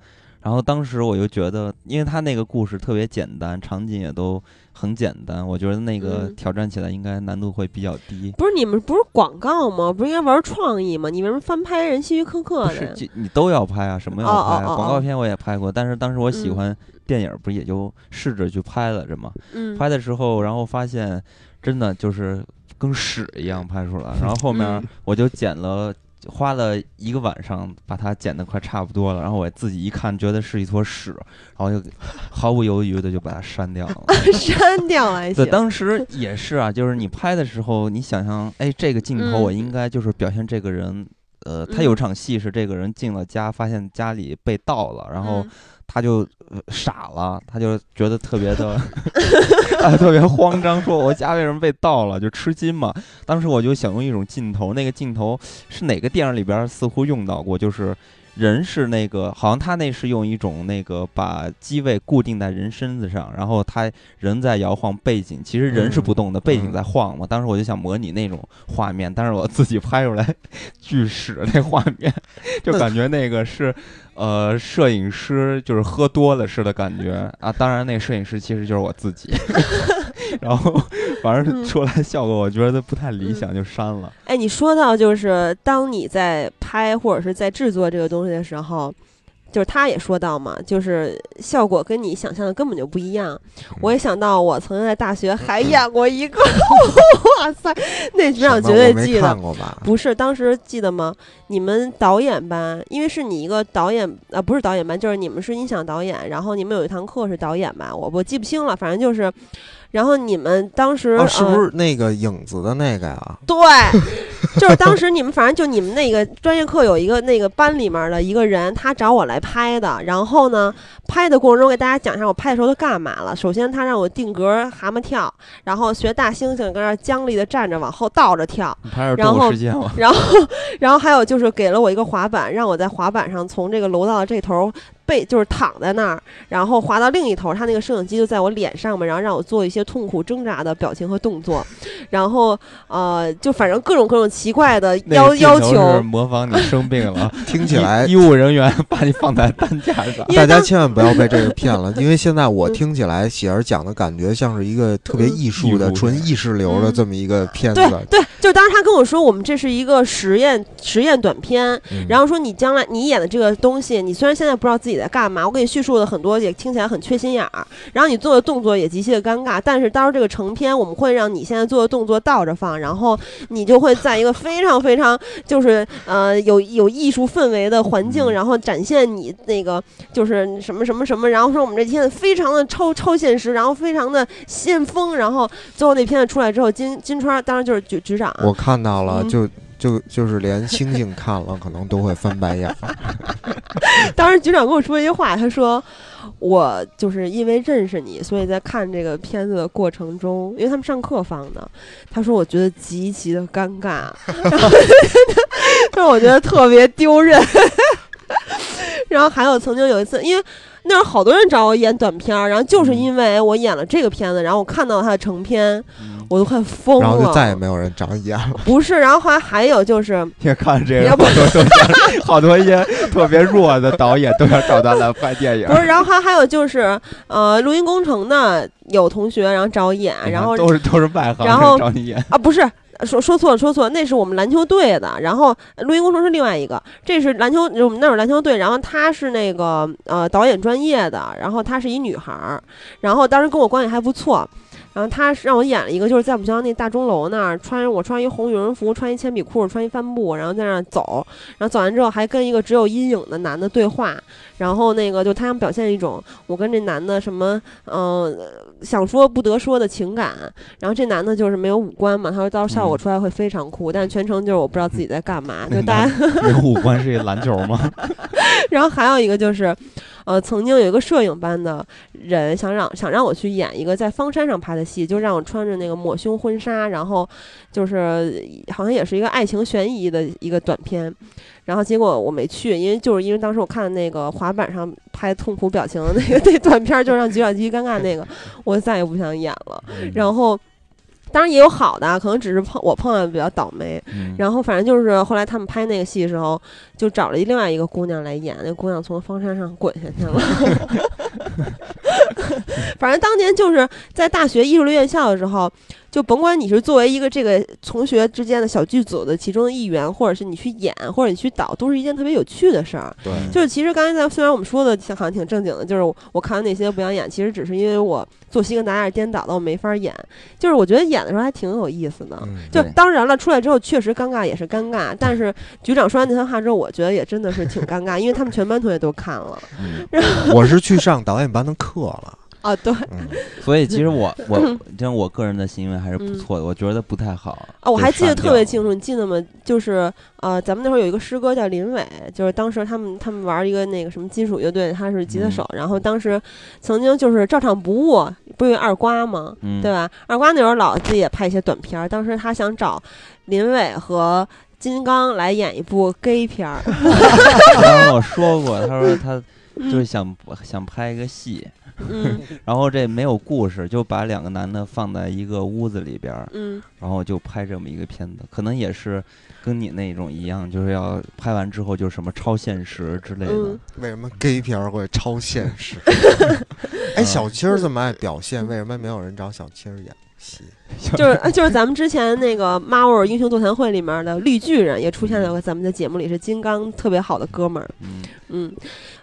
然后当时我就觉得，因为他那个故事特别简单，场景也都很简单，我觉得那个嗯挑战起来应该难度会比较低。不是你们不是广告吗？不是应该玩创意吗？你为什么翻拍人希区柯克的？你都要拍啊，什么要哦拍啊？哦哦广告片我也拍过，但是当时我喜嗯欢电影，不是也就试着去拍了着嘛。嗯，拍的时候，然后发现真的就是跟屎一样拍出来，然后后面嗯我就剪了。花了一个晚上把它剪得快差不多了，然后我自己一看，觉得是一坨屎，然后就毫不犹豫的就把它删掉了。<laughs> 删掉了对，当时也是啊，就是你拍的时候，你想象，哎，这个镜头嗯我应该就是表现这个人，呃，他有嗯场戏是这个人进了家，发现家里被盗了，然后嗯他就、傻了，他就觉得特别的，<laughs> 啊，特别慌张，说我家为什么被盗了，就吃惊嘛。当时我就想用一种镜头，那个镜头是哪个电影里边似乎用到过，就是。人是那个，好像他那是用一种那个把机位固定在人身子上，然后他人在摇晃，背景其实人是不动的，背景在晃嘛。当时我就想模拟那种画面，但是我自己拍出来 <laughs> 巨屎那画面，<laughs> 就感觉那个是呃摄影师就是喝多了似的感觉啊。当然，那摄影师其实就是我自己，<laughs> 然后 <laughs> 反正嗯出来效果我觉得不太理想，就删了。哎，你说到就是当你在拍或者是在制作这个东西的时候，就是他也说到嘛，就是效果跟你想象的根本就不一样。我也想到我曾经在大学还演过一个 <laughs> <laughs> 哇塞，那局长什么绝对记得？不是，当时记得吗？你们导演班，因为是你一个导演，呃，不是导演班，就是你们是音响导演，然后你们有一堂课是导演吧，我我记不清了，反正就是，然后你们当时、哦，是呃不是那个影子的那个呀？对，<laughs> 就是当时你们反正就你们那个专业课有一个那个班里面的一个人，他找我来拍的。然后呢，拍的过程中给大家讲一下我拍的时候都干嘛了。首先他让我定格蛤蟆跳，然后学大猩猩跟那儿僵立的站着往后倒着跳，然后动物世界吗？然后然后还有就是给了我一个滑板，让我在滑板上从这个楼道的这头。背就是躺在那儿，然后滑到另一头，他那个摄影机就在我脸上嘛，然后让我做一些痛苦挣扎的表情和动作，然后呃，就反正各种各种奇怪的要要求，模仿你生病了，<laughs> 听起来医医务人员把你放在担架上。大家千万不要被这个骗了，<laughs> 因为现在我嗯听起来喜儿讲的感觉像是一个特别嗯艺术的、艺术纯意识流的嗯这么一个片子对。对，就是当时他跟我说，我们这是一个实验实验短片，嗯然后说你将来你演的这个东西，你虽然现在不知道自己在干嘛，我给你叙述的很多也听起来很缺心眼儿，然后你做的动作也极其的尴尬，但是到时候这个成片我们会让你现在做的动作倒着放，然后你就会在一个非常非常就是呃有有艺术氛围的环境，嗯。然后展现你那个就是什么什么什么，然后说我们这片子非常的超超现实，然后非常的先锋，然后最后那片子出来之后，金金川当然就是局局长啊，我看到了，嗯就就是连星星看了可能都会翻白眼。<laughs> 当时局长跟我说一句话，他说：“我就是因为认识你，所以在看这个片子的过程中，因为他们上课放的，他说我觉得极其的尴尬，<laughs> 他说 <laughs> 我觉得特别丢人。<laughs> 然后还有曾经有一次，因为那时候好多人找我演短片儿，然后就是嗯因为我演了这个片子，然后我看到他的成片，嗯我都快疯了。然后就再也没有人找你演了。不是，然后后来还有就是，<laughs> 也看这个好多 <laughs> 好多一些特别弱的导演都要找他来拍电影不。是，然后还还有就是，呃，录音工程的有同学然后找我演，然后都是都是外行然后找你演，啊不是。说说错了，说错了，那是我们篮球队的，然后录音工程是另外一个，这是篮球，我们那有篮球队，然后她是那个呃导演专业的，然后她是一女孩儿，然后当时跟我关系还不错，然后她让我演了一个，就是在我们学校那大钟楼那儿，穿我穿一红羽绒服，穿一铅笔裤，穿一帆布，然后在那儿走，然后走完之后还跟一个只有阴影的男的对话，然后那个就他想表现一种我跟这男的什么嗯、想说不得说的情感，然后这男的就是没有五官嘛，他说到时候效果嗯出来会非常酷，但全程就是我不知道自己在干嘛，就大家，没有五官是一篮球吗？<laughs> 然后还有一个就是，呃，曾经有一个摄影班的人想让想让我去演一个在方山上拍的戏，就让我穿着那个抹胸婚纱，然后就是好像也是一个爱情悬疑的一个短片。然后结果我没去，因为就是因为当时我看那个滑板上拍痛苦表情的那个 <laughs> 那短片，就让举小鸡尴尬那个，我再也不想演了。<laughs> 然后，当然也有好的啊，可能只是碰我碰到比较倒霉。嗯然后反正就是后来他们拍那个戏的时候，就找了另外一个姑娘来演，那姑娘从方山上滚下去了。<laughs> 反正当年就是在大学艺术类院校的时候，就甭管你是作为一个这个同学之间的小剧组的其中的一员，或者是你去演，或者你去导，都是一件特别有趣的事儿。对，就是其实刚才在虽然我们说的好像挺正经的，就是我我看完那些不想演，其实只是因为我作息跟大家是颠倒的，我没法演。就是我觉得演的时候还挺有意思的。嗯就当然了，出来之后确实尴尬，也是尴尬。但是局长说完那番话之后，我觉得也真的是挺尴尬，因为他们全班同学都看了嗯我是去上导演班的课了。啊。对嗯，所以其实我 <laughs> 我像我个人的行为还是不错的，我觉得不太好啊，我还记得特别清楚。你记得吗？就是呃，咱们那会儿有一个师哥叫林伟，就是当时他们他们玩一个那个什么金属乐队，他是吉他手，然后当时曾经就是照常不误，不是有二瓜吗？嗯，对吧？二瓜那时候老自己也拍一些短片儿，当时他想找林伟和金刚来演一部 gay 片儿，<laughs> 他跟我说过，他说他就是嗯想想拍一个戏，嗯 <laughs> 然后这没有故事，就把两个男的放在一个屋子里边儿，嗯然后就拍这么一个片子，可能也是跟你那种一样，就是要拍完之后就什么超现实之类的。嗯，为什么 gay 片儿会超现实？<laughs> 哎，小七儿这么爱表现，为什么没有人找小七儿演戏？<laughs> 就是就是咱们之前那个 Marvel 英雄座谈会里面的绿巨人也出现在过咱们的节目里，是金刚特别好的哥们儿。嗯嗯，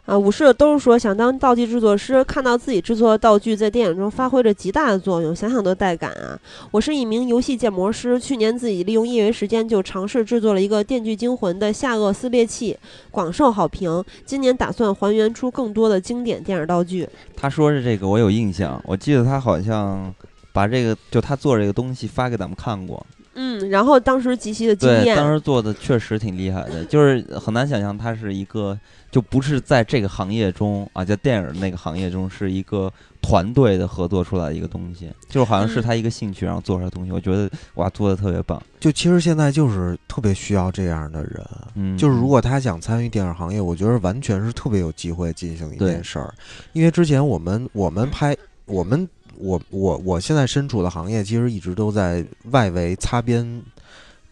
啊，武士都是说想当道具制作师，看到自己制作的道具在电影中发挥着极大的作用，想想都带感啊。我是一名游戏建模师，去年自己利用业余时间就尝试制作了一个《电锯惊魂》的下颚撕裂器，广受好评。今年打算还原出更多的经典电影道具。他说是这个，我有印象，我记得他好像把这个就他做这个东西发给咱们看过。嗯，然后当时极其的惊对，艳。当时做的确实挺厉害的，就是很难想象他是一个就不是在这个行业中啊，在电影那个行业中是一个团队的合作出来的一个东西，就是好像是嗯他一个兴趣，然后做出来的东西，我觉得哇，做的特别棒。就其实现在就是特别需要这样的人。嗯，就是如果他想参与电影行业，我觉得完全是特别有机会进行一件事儿，因为之前我们我们拍我们我我我现在身处的行业，其实一直都在外围擦边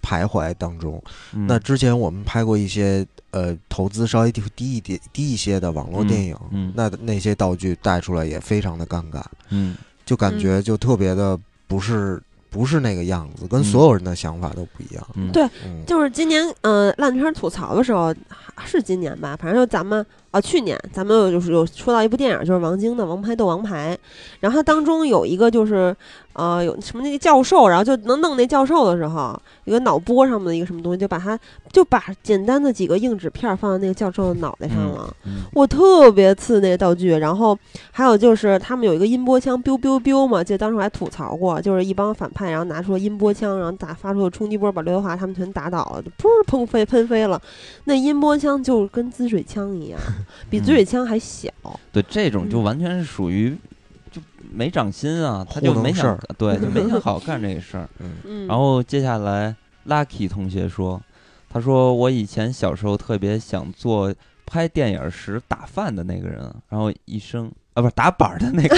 徘徊当中。嗯那之前我们拍过一些呃投资稍微低低一点低一些的网络电影，嗯那那些道具带出来也非常的尴尬，嗯就感觉就特别的不是不是那个样子，跟嗯所有人的想法都不一样。嗯，对嗯，就是今年，呃，烂片吐槽的时候，是今年吧？反正就咱们啊，去年咱们有就是有说到一部电影，就是王晶的《王牌斗王牌》，然后它当中有一个就是呃有什么那个教授，然后就能弄那教授的时候，一个脑波上面的一个什么东西，就把他就把简单的几个硬纸片放在那个教授的脑袋上了。嗯我特别次那个道具，然后还有就是他们有一个音波枪，biu biu biu 嘛，记得当时我还吐槽过，就是一帮反派，然后拿出了音波枪，然后打发出了冲击波，把刘德华他们全打倒了，就噗喷飞喷飞了。那音波枪就跟滋水枪一样，比嘴水枪还小。对，这种就嗯完全是属于就没长心啊，他就没想事儿对，就没想好干这个事儿。嗯，然后接下来，Lucky 同学说，他说我以前小时候特别想做拍电影时打饭的那个人，然后一声啊不是打板儿的那个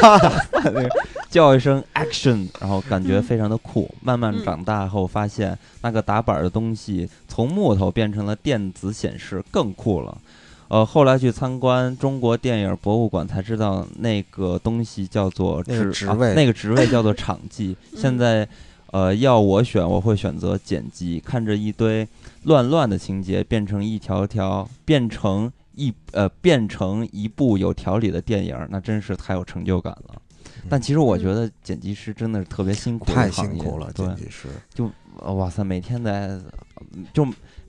<laughs> 叫一声 action，然后感觉非常的酷。慢慢嗯长大后发现，那个打板儿的东西从木头变成了电子显示，更酷了。呃，后来去参观中国电影博物馆才知道，那个东西叫做那个职位那个职位叫做 <laughs> 场记。嗯现在，呃，要我选，我会选择剪辑。看着一堆乱乱的情节变成一条条，变成一呃变成一部有条理的电影，那真是太有成就感了。但其实我觉得剪辑师真的是特别辛苦太辛苦了，对剪，辑师。就呃哇塞，每天在就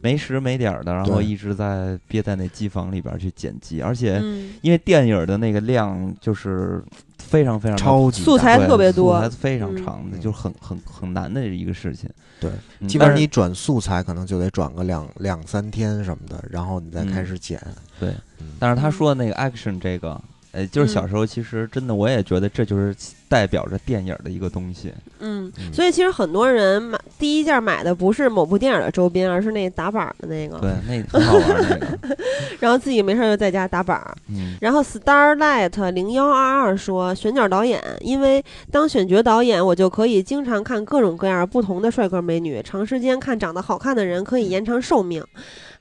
没时没点儿的，然后一直在憋在那机房里边儿去剪辑，而且嗯，因为电影的那个量就是非常非常超级素材对特别多素材非常嗯长的，嗯就是很很很难的一个事情。对嗯，基本上你转素材可能就得转个两两三天什么的，然后你再开嗯始剪。对嗯，但是他说的那个 action 这个，呃，就是小嗯时候其实真的我也觉得这就是代表着电影的一个东西。嗯，嗯所以其实很多人买第一件买的不是某部电影的周边，而是那打板儿的那个，对，那很好玩儿那个。<laughs> 然后自己没事儿就在家打板儿。嗯然后 Starlight 零幺二二说选角导演，因为当选角导演，我就可以经常看各种各样不同的帅哥美女，长时间看长得好看的人可以延长寿命。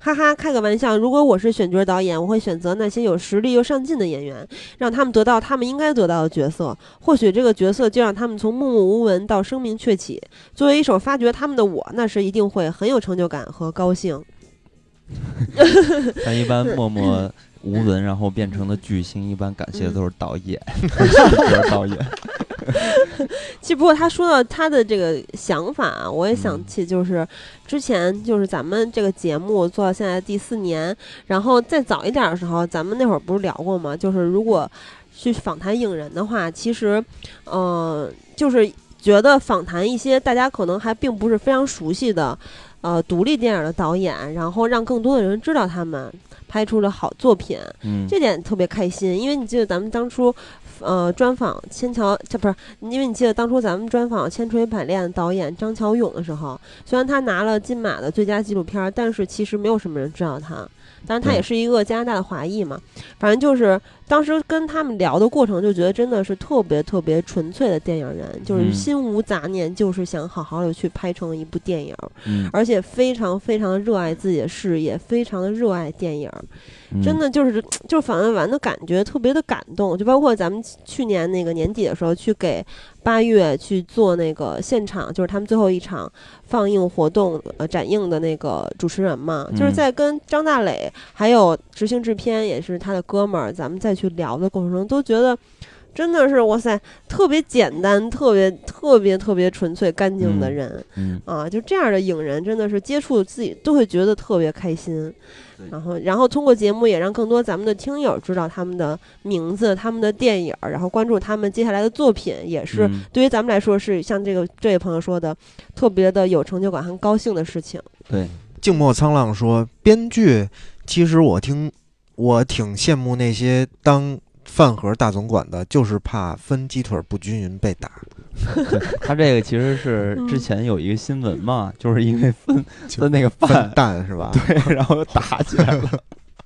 哈哈，开个玩笑，如果我是选角导演，我会选择那些有实力又上进的演员，让他们得到他们应该得到的角色。或许这个角色就让他们从默默无闻到声名鹊起。作为一首发掘他们的我，那时一定会很有成就感和高兴。<laughs> 但一般默默无闻，然后变成了巨星，一般感谢的嗯都是导演，<laughs> 就是导演。其实不过他说到他的这个想法啊，我也想嗯。起就是之前就是咱们这个节目做到现在第四年，然后再早一点的时候，咱们那会儿不是聊过吗？就是如果去访谈影人的话，其实，呃，就是觉得访谈一些大家可能还并不是非常熟悉的，呃，独立电影的导演，然后让更多的人知道他们拍出了好作品，嗯，这点特别开心，因为你记得咱们当初，呃，专访千桥，这不是，因为你记得当初咱们专访《千锤百炼》导演张乔勇的时候，虽然他拿了金马的最佳纪录片，但是其实没有什么人知道他。当然，他也是一个加拿大的华裔嘛，反正就是当时跟他们聊的过程，就觉得真的是特别特别纯粹的电影人，就是嗯。心无杂念，就是想好好的去拍成一部电影，嗯，而且非常非常热爱自己的事业，非常的热爱电影。真嗯。的就是就是访问完的感觉特别的感动，就包括咱们去年那个年底的时候去给八月去做那个现场，就是他们最后一场放映活动呃展映的那个主持人嘛，就是嗯在跟张大磊还有执行制片也是他的哥们儿，咱们再去聊的过程中都觉得。真的是哇塞，特别简单，特别特别特别纯粹、干净的嗯人、嗯，啊！就这样的影人，真的是接触自己都会觉得特别开心。然后，然后通过节目也让更多咱们的听友知道他们的名字、他们的电影儿，然后关注他们接下来的作品，也是嗯对于咱们来说是像这个这位朋友说的，特别的有成就感和高兴的事情。对，静默沧浪说，编剧其实我听我挺羡慕那些当饭盒大总管的，就是怕分鸡腿不均匀被打。对 <laughs> 他这个其实是之嗯前有一个新闻嘛，就是因为分就分那个饭，蛋是吧？对，然后打起来了。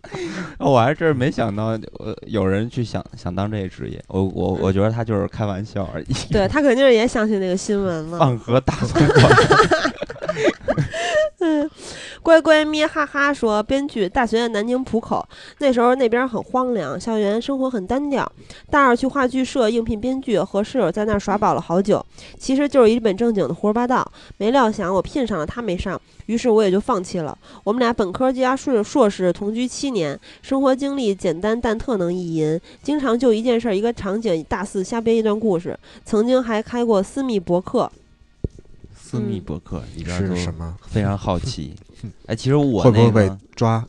<laughs> 我还真是没想到，呃，有人去想想当这个职业。我我我觉得他就是开玩笑而已。对他肯定是也相信那个新闻了。放河大总管，<laughs> 乖乖咪哈哈说，编剧大学在南京浦口，那时候那边很荒凉，校园生活很单调。大二去话剧社应聘编剧，和室友在那儿耍宝了好久，其实就是一本正经的胡说八道。没料想我聘上了，他没上，于是我也就放弃了。我们俩本科加硕硕士同居七年，生活经历简单但特能意淫，经常就一件事儿一个场景大肆瞎编一段故事。曾经还开过私密博客，私密博客里边都是什么？非常好奇。<laughs> 哎，其实我会不会被那个，抓？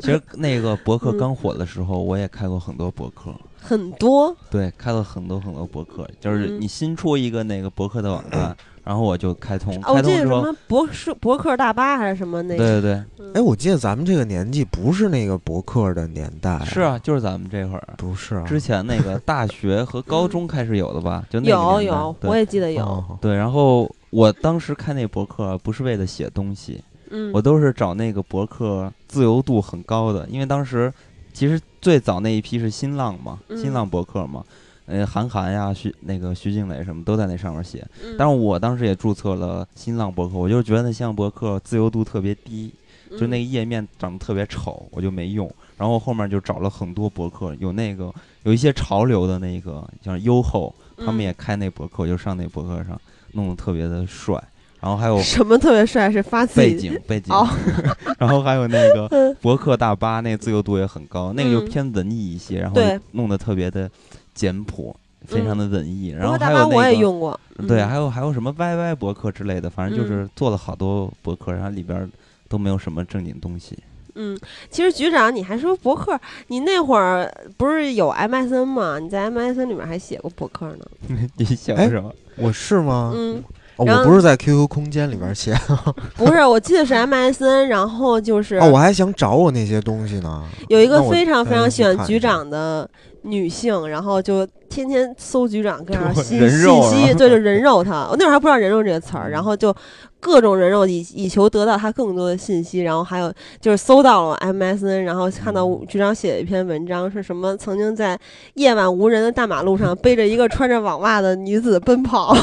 其实那个博客嗯刚火的时候，我也开过很多博客。很多，对，开了很多很多博客，就是嗯你新出一个那个博客的网 <clears throat> 站，然后我就开通，开通什么博士博客大巴还是什么那个，对对对，嗯。哎，我记得咱们这个年纪不是那个博客的年代，是，啊，就是咱们这会儿。不是啊？之前那个大学和高中开始有的吧，就那个有有，对。我也记得有，哦。对，然后我当时开那博客啊不是为了写东西，嗯，我都是找那个博客自由度很高的，因为当时其实最早那一批是新浪嘛，新嗯浪博客嘛，呃，韩寒呀、徐那个徐静蕾什么都在那上面写。嗯。但是我当时也注册了新浪博客，我就觉得那新浪博客自由度特别低，就那个页面长得特别丑，我就没用。然后后面就找了很多博客，有那个有一些潮流的那个像优厚，他们嗯。也开那博客，我就上那博客上弄得特别的帅。然后还有什么特别帅？是发自己背景背景，哦。<laughs> 然后还有那个博客大巴，那个自由度也很高，那个就嗯。偏文艺一些，然后弄得特别的简朴，非常的文艺。然后还有那个也用过，对，嗯还有还有什么 YY 博客之类的，反正就是做了好多博客，然后里边儿都没有什么正经东西。嗯，其实局长，你还说博客，你那会儿不是有 MSN 吗？你在 MSN 里面还写过博客呢。<laughs> 你写过什么？我是吗？嗯，哦，我不是在 QQ 空间里边写 <laughs> 不是，我记得是 MSN，然后就是哦，我还想找我那些东西呢。有一个非常非常喜欢局长的女性，然后就天天搜局长各样我信信息，对，就人肉他。我那会儿还不知道“人肉”这个词儿，嗯然后就各种人肉以以求得到他更多的信息，然后还有就是搜到了 MSN，然后看到嗯局长写的一篇文章，是什么曾经在夜晚无人的大马路上背着一个穿着网袜的女子奔跑。<laughs>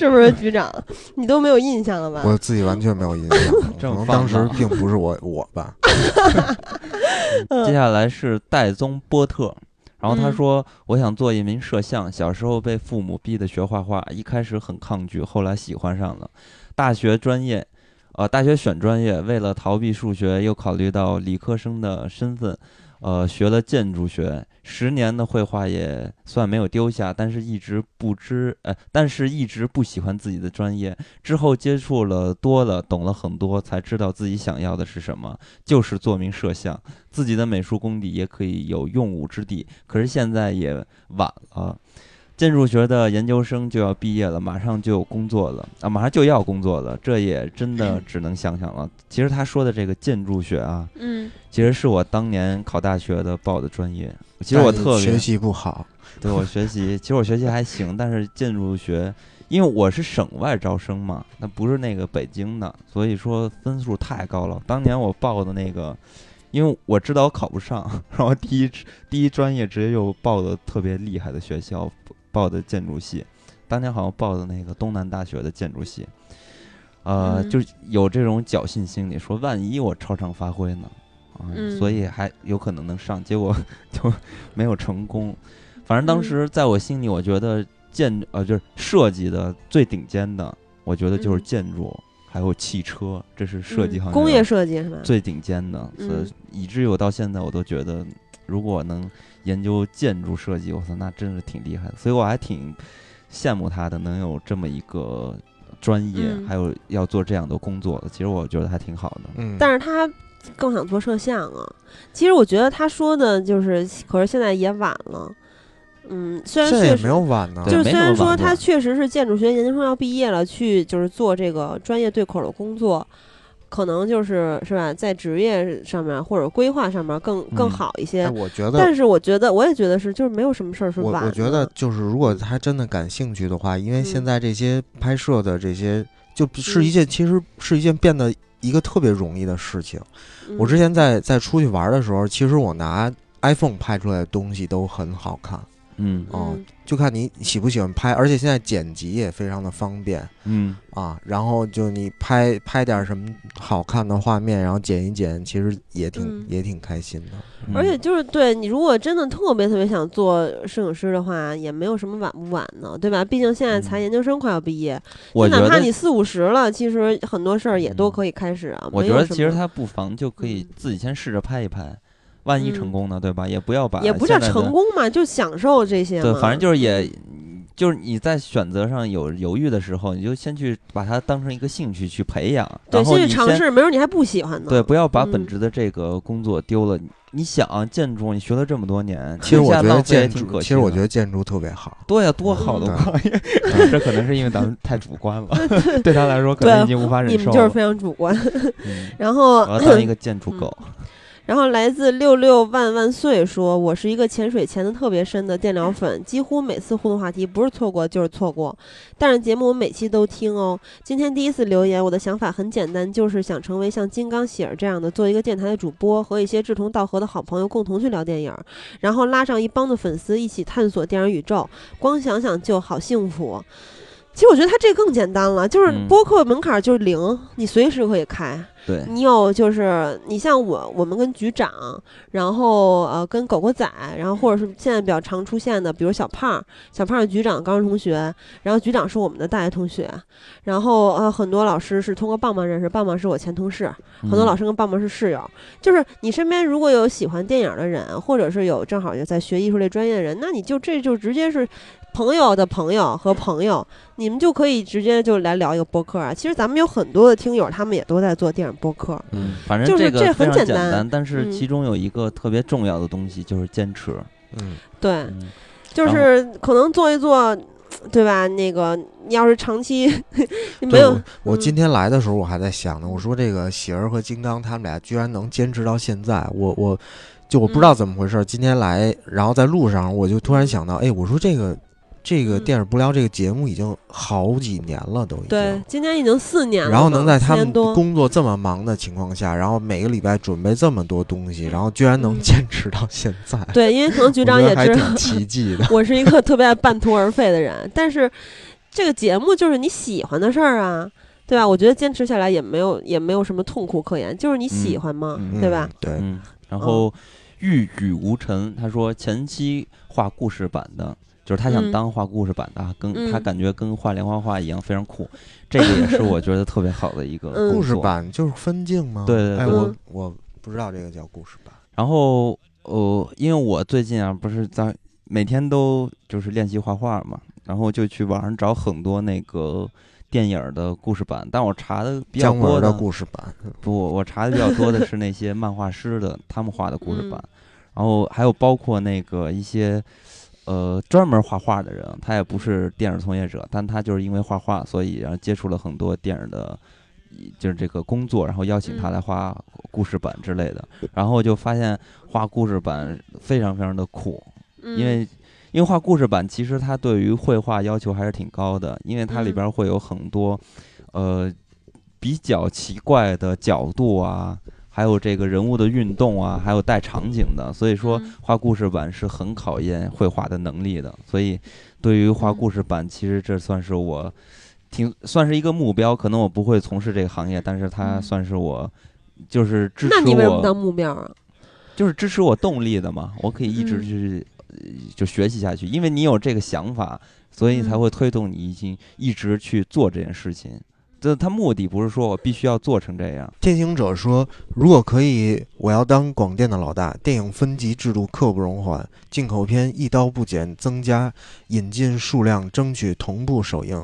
是不是局长？你都没有印象了吧？我自己完全没有印象，<laughs> 可能当时并不是我我吧。<laughs> 嗯接下来是戴宗波特，然后他嗯说：“我想做一名摄像，小时候被父母逼得学画画，一开始很抗拒，后来喜欢上了。大学专业，呃，大学选专业，为了逃避数学，又考虑到理科生的身份，呃，学了建筑学。十年的绘画也算没有丢下，但是一直不知，呃，但是一直不喜欢自己的专业。之后接触了多了，懂了很多，才知道自己想要的是什么，就是做名摄像。”自己的美术功底也可以有用武之地，可是现在也晚了。建筑学的研究生就要毕业了，马上就有工作了啊，马上就要工作了，这也真的只能想想了。其实他说的这个建筑学啊，嗯其实是我当年考大学的报的专业。其实我特别学习不好，对我学习，<laughs> 其实我学习还行，但是建筑学，因为我是省外招生嘛，那不是那个北京的，所以说分数太高了。当年我报的那个，因为我知道我考不上，<laughs> 然后第一第一专业直接又报的特别厉害的学校，报的建筑系，当年好像报的那个东南大学的建筑系，呃，嗯。就有这种侥幸心理，说万一我超常发挥呢，啊，嗯。所以还有可能能上，结果 <laughs> 就没有成功。反正当嗯。时在我心里，我觉得建呃就是设计的最顶尖的，我觉得就是嗯。建筑，还有汽车，这是设计嗯行业工业设计是吧？最顶尖的，所以嗯。以至于我到现在我都觉得，如果能研究建筑设计，我操，那真是挺厉害的。所以我还挺羡慕他的，能有这么一个专业，嗯还有要做这样的工作的。其实我觉得还挺好的。嗯，但是他更想做摄像啊。其实我觉得他说的就是，可是现在也晚了。嗯，虽然现在也没确实，有晚呢。就是虽然说他确实是建筑学研究生要毕业了，去就是做这个专业对口的工作，可能就是是吧，在职业上面或者规划上面更更嗯好一些。哎，我觉得但是我觉得，我也觉得是，就是没有什么事儿是晚的。我我觉得就是，如果他真的感兴趣的话，因为现嗯在这些拍摄的这些，就是一嗯件其实是一件变得一个特别容易的事情。我之嗯前在在出去玩的时候，其实我拿 iPhone 拍出来的东西都很好看，嗯哦嗯就看你喜不喜欢拍，而且现在剪辑也非常的方便嗯，啊。然后就你拍拍点什么好看的画面，然后剪一剪，其实也挺、嗯也挺开心的。嗯而且就是对你，如果真的特别特别想做摄影师的话，也没有什么晚不晚呢，对吧？毕竟现在才嗯研究生快要毕业，我觉得就哪怕你四五十了，其实很多事儿也都嗯可以开始啊。我觉得其实他不妨就可以嗯自己先试着拍一拍，万一成嗯功呢，对吧？也不要把也不叫成功嘛，就享受这些嘛。对，反正就是也，就是你在选择上有犹豫的时候，你就先去把它当成一个兴趣去培养，对，然后你先先去尝试，没准你还不喜欢呢。对，不要把本嗯职的这个工作丢了。你想啊建筑，你学了这么多年，其实我觉得建筑，其实我觉得建筑特别好。对呀，多好的嗯行业，<laughs> 这可能是因为咱们太主观了，<laughs> 对他来说可能已经无法忍受了。你们就是非常主观。嗯 <laughs> 然后我要当一个建筑嗯狗。然后来自六六万万岁说：“我是一个潜水潜的特别深的电疗粉，几乎每次互动话题不是错过就是错过。但是节目我每期都听哦。今天第一次留言，我的想法很简单，就是想成为像金刚喜儿这样的，做一个电台的主播，和一些志同道合的好朋友共同去聊电影，然后拉上一帮的粉丝一起探索电影宇宙。光想想就好幸福。”其实我觉得它这更简单了，就是嗯播客门槛就是零，你随时可以开。对，你有就是你像我，我们跟局长，然后呃跟狗狗仔，然后或者是现在比较常出现的，比如小胖，小胖是局长高中同学，然后局长是我们的大学同学，然后呃很多老师是通过棒棒认识，棒棒是我前同事，很多老师师跟棒棒是室友。就是你身边如果有喜欢电影的人，或者是有正好就在学艺术类专业的人，那你就这就直接是朋友的朋友和朋友，你们就可以直接就来聊一个播客啊。其实咱们有很多的听友，他们也都在做电影播客。嗯，反正就是这个很简单。简单，但是嗯。其中有一个特别重要的东西就是坚持。嗯，对，嗯，就是可能做一做，对吧？那个你要是长期 <laughs> 没有我，今天来的时候我还在想呢，我说这个喜儿和金刚他们俩居然能坚持到现在，我我就我不知道嗯怎么回事，今天来，然后在路上我就突然想到，哎，我说这个这个嗯电影不聊这个节目已经好几年了，都已经。对，今年已经四年了，然后能在他们工作这么忙的情况下，然后每个礼拜准备这么多东西，然后居然能嗯坚持到现在，<laughs> 对，因为可能局长也知道奇迹的。<laughs> 我是一个特别爱半途而废的人，但是这个节目就是你喜欢的事儿啊，对吧？我觉得坚持下来也没有也没有什么痛苦可言，就是你喜欢嘛，嗯对吧嗯？？对，嗯，然后玉宇无尘他说前期画故事版的。就是他想嗯。当画故事版的啊，跟他嗯。感觉跟画连环画一样非常酷，这个也是我觉得特别好的一个 <laughs> 嗯。故事。版就是分镜吗？哎，对对。对我嗯。我不知道这个叫故事版。然后呃，因为我最近啊不是在每天都就是练习画画嘛，然后就去网上找很多那个电影的故事版，但我查的比较多的故事版，不，我查的比较多的是那些漫画师的他们画的故事版，嗯然后还有包括那个一些呃专门画画的人，他也不是电影从业者，但他就是因为画画，所以然后接触了很多电影的。就是这个工作，然后邀请他嗯来画故事版之类的，然后就发现画故事版非常非常的酷，嗯因为因为画故事版其实它对于绘画要求还是挺高的，因为它里嗯边会有很多呃比较奇怪的角度啊，还有这个人物的运动啊，还有带场景的，所以说嗯画故事版是很考验绘画的能力的。所以对于画嗯故事版，其实这算是我挺算是一个目标，可能我不会从事这个行业，但是它嗯算是我。就是支持那你为什么我，当目标啊？就是支持我动力的嘛，我可以一直嗯去、呃就学习下去，因为你有这个想法，所以才嗯会推动你已经一直去做这件事情。这他目的不是说我必须要做成这样，天行者说：“如果可以，我要当广电的老大。电影分级制度刻不容缓，进口片一刀不剪，增加引进数量，争取同步首映，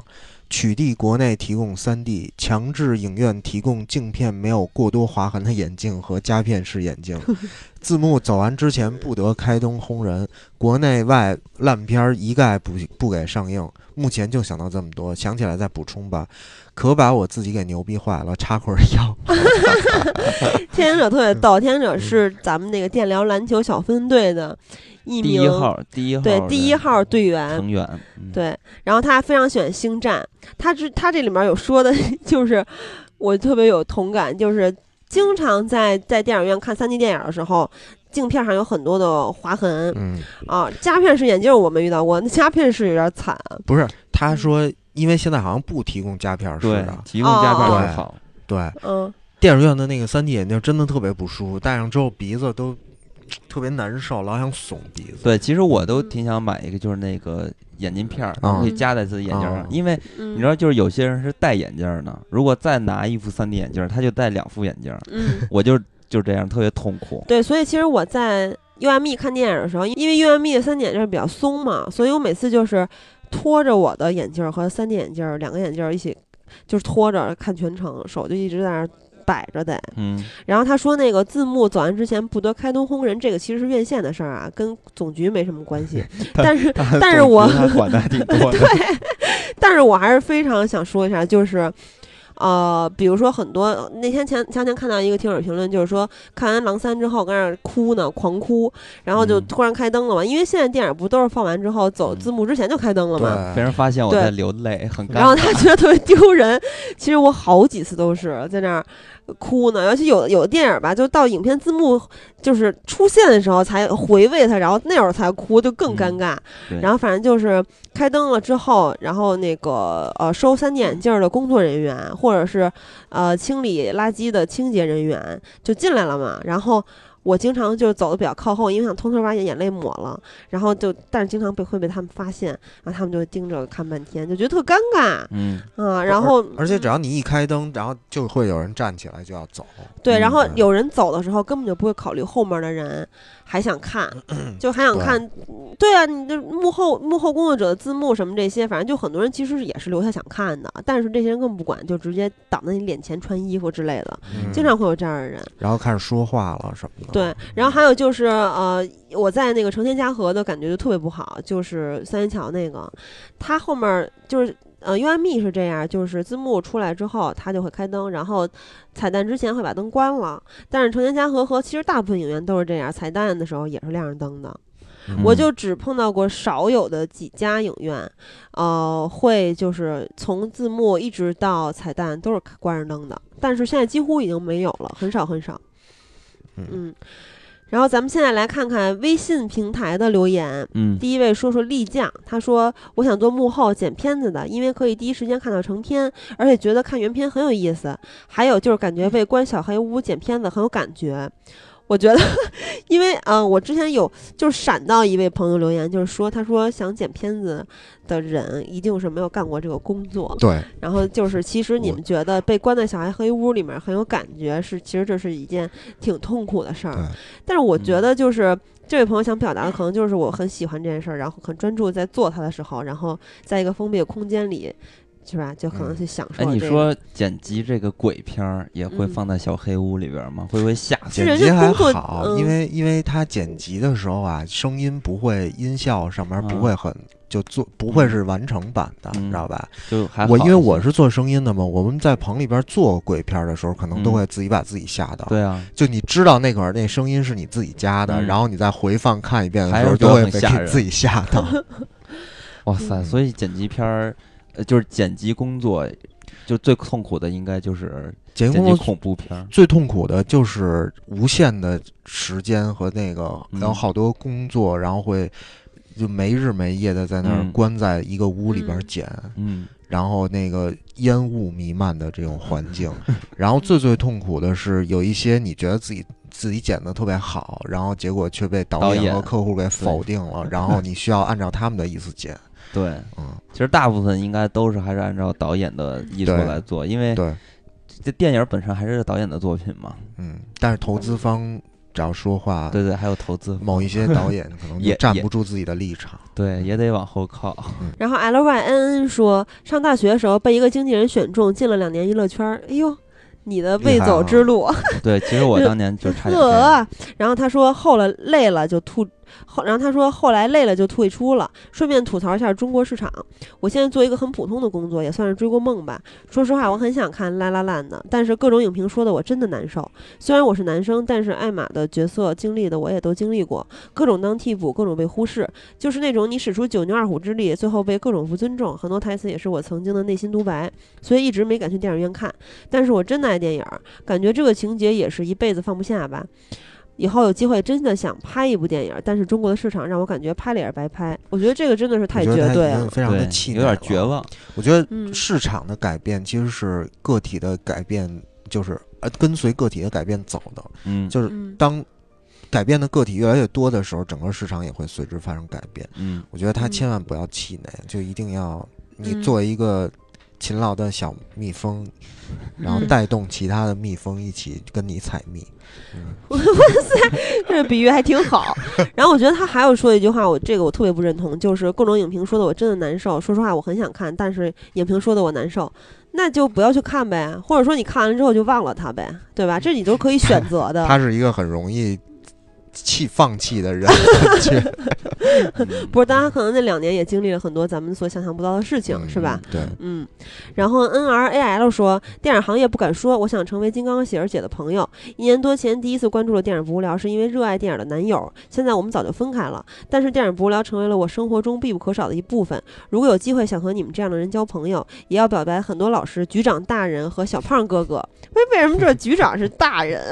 取缔国内提供 3D，强制影院提供镜片没有过多划痕的眼镜和夹片式眼镜。<laughs> 字幕走完之前不得开灯轰人，国内外烂片儿一概不不给上映。目前就想到这么多，想起来再补充吧。可把我自己给牛逼坏了，插会儿腰。<laughs> <laughs> 天行者特别嗯逗，天行者是咱们那个电疗篮球小分队的一名第一号，第一号对第一号队员，成员，嗯，对，然后他非常喜欢星战，他这他这里面有说的，<laughs> 就是我特别有同感，就是经常在在电影院看三 D 电影的时候，镜片上有很多的划痕。嗯，啊。夹片式眼镜我没遇到过，那夹片式有点惨。不是，他说，因为现在好像不提供夹片式对的，，提供夹片好，对，嗯，电影院的那个三 D 眼镜真的特别不舒服，戴上之后鼻子都特别难受，老想耸鼻子。对，其实我都嗯挺想买一个，就是那个眼镜片儿，啊可以夹在自己眼镜上啊，因为嗯你知道，就是有些人是戴眼镜儿呢，如果再拿一副 3D 眼镜儿，他就戴两副眼镜儿，嗯，我就就这样特别痛苦。对，所以其实我在 UME 看电影的时候，因为 UME 的 3D 眼镜比较松嘛，所以我每次就是拖着我的眼镜儿和 3D 眼镜儿两个眼镜儿一起，就是拖着看全程，手就一直在那儿摆着得。嗯，然后他说那个字幕走完之前不得开灯轰人，这个其实是院线的事儿啊，跟总局没什么关系。<laughs> 但是 <laughs> 但是我他管的还挺多的。<laughs> 但是我还是非常想说一下，就是，呃，比如说很多那天前前两天看到一个听友评论，就是说看完《狼三》之后跟那儿哭呢，狂哭，然后就嗯突然开灯了嘛，因为现在电影不都是放完之后走嗯字幕之前就开灯了嘛。对，被人发现我在流泪，很尴尬。然后他觉得特别丢人，其实我好几次都是在那儿哭呢，尤其有的有的电影吧，就到影片字幕就是出现的时候才回味它，然后那会儿才哭，就更尴嗯尬。对然后反正就是开灯了之后，然后那个呃收三 D 眼镜儿的工作人员，或者是呃清理垃圾的清洁人员就进来了嘛。然后我经常就走的比较靠后，因为想偷偷把眼泪抹了，然后就但是经常被会被他们发现，然后他们就盯着看半天，就觉得特尴尬嗯，啊。然后而且只要你一开灯，然后就会有人站起来就要走。对，然后嗯有人走的时候根本就不会考虑后面的人还想看，就还想看。对啊，你的幕后幕后工作者的字幕什么这些，反正就很多人其实也是留下想看的，但是这些人根本不管，就直接挡在你脸前穿衣服之类的，嗯经常会有这样的人。然后开始说话了什么的。对，然后还有就是呃，我在那个成天嘉禾的感觉就特别不好，就是三元桥那个，他后面就是。呃，U M E 是这样，就是字幕出来之后，它就会开灯，然后彩蛋之前会把灯关了。但是成年嘉禾和其实大部分影院都是这样，彩蛋的时候也是亮着灯的。嗯我就只碰到过少有的几家影院，呃，会就是从字幕一直到彩蛋都是关着灯的，但是现在几乎已经没有了，很少很少。嗯嗯，然后咱们现在来看看微信平台的留言。嗯，第一位说说丽酱，他说我想做幕后剪片子的，因为可以第一时间看到成片，而且觉得看原片很有意思。还有就是感觉为关小黑屋剪片子很有感觉。我觉得，<laughs> 因为啊、呃我之前有就是闪到一位朋友留言，就是说他说想剪片子的人一定是没有干过这个工作，对，然后就是，其实你们觉得被关在小黑黑屋里面很有感觉，是其实这是一件挺痛苦的事儿对。但是我觉嗯得就是。这位朋友想表达的可能就是我很喜欢这件事儿，然后很专注在做它的时候，然后在一个封闭的空间里，是吧？就可能嗯去享受、哎，这个。你说剪辑这个鬼片儿也会嗯放在小黑屋里边吗？会不会吓死人剪辑还好，嗯因为因为他剪辑的时候啊，声音不会，音效上面不嗯会很就做不会是完成版的，嗯知道吧？就还我因为我是做声音的嘛，我们在棚里边做鬼片的时候，可能都嗯会自己把自己吓到。对啊，就你知道那会儿那声音是你自己加的，嗯然后你再回放看一遍的时候，都会被自己吓到。<laughs> <laughs> 哇塞！嗯所以剪辑片儿，呃，就是剪辑工作，就最痛苦的应该就是剪辑工作恐怖片儿。最痛苦的就是无限的时间和那个，嗯然后好多工作，然后会就没日没夜的在那儿嗯关在一个屋里边嗯剪，嗯然后那个烟雾弥漫的这种环境，<laughs> 然后最最痛苦的是有一些你觉得自己自己剪的特别好，然后结果却被导演和客户给否定了，然后你需要按照他们的意思剪，对，嗯，其实大部分应该都是还是按照导演的意图来做，因为对，这电影本身还是导演的作品嘛。嗯，但是投资方只要说话，对对，还有投资，某一些导演 <laughs> 可能也也站不住自己的立场。对也得往后靠。然后 L Y N N 说，上大学的时候被一个经纪人选中，进了两年娱乐圈儿。哎呦，你的未走之路，对，其实我当年就差点 <laughs> 然后他说后来累了就吐，后然后他说后来累了就退出了。顺便吐槽一下中国市场，我现在做一个很普通的工作，也算是追过梦吧。说实话，我很想看《拉拉烂》的，但是各种影评说的我真的难受。虽然我是男生，但是艾玛的角色经历的我也都经历过，各种当替补，各种被忽视，就是那种你使出九牛二虎之力，最后被各种不尊重。很多台词也是我曾经的内心独白，所以一直没敢去电影院看。但是我真的爱电影，感觉这个情节也是一辈子放不下吧。以后有机会真的想拍一部电影儿，但是中国的市场让我感觉拍了也是白拍。我觉得这个真的是太绝对了。非常的气馁，有点绝。望。我觉得嗯市场的改变其实是个体的改变，就是呃跟随个体的改变走的。嗯，就是嗯，当改变的个体越来越多的时候，整个市场也会随之发生改变。嗯我觉得他嗯千万不要气馁，就一定要你嗯作为一个勤劳的小蜜蜂，<laughs> 然后嗯带动其他的蜜蜂一起跟你采蜜。<laughs> 哇塞这个比喻还挺好。然后我觉得他还有说一句话，我这个我特别不认同，就是各种影评说的我真的难受。说实话，我很想看，但是影评说的我难受，那就不要去看呗，或者说你看完之后就忘了它呗，对吧？这你都可以选择的。<laughs> 他是一个很容易弃放弃的人 <laughs> <laughs> 不是，大家可能那两年也经历了很多咱们所想象不到的事情，是吧？？嗯对，嗯，然后 N R A L 说，电影行业不敢说，我想成为金刚喜儿姐的朋友。一年多前第一次关注了电影不无聊，是因为热爱电影的男友。现在我们早就分开了，但是电影不无聊成为了我生活中必不可少的一部分。如果有机会想和你们这样的人交朋友，也要表白很多老师、局长大人和小胖哥哥。<laughs> 为为什么这局长是大人？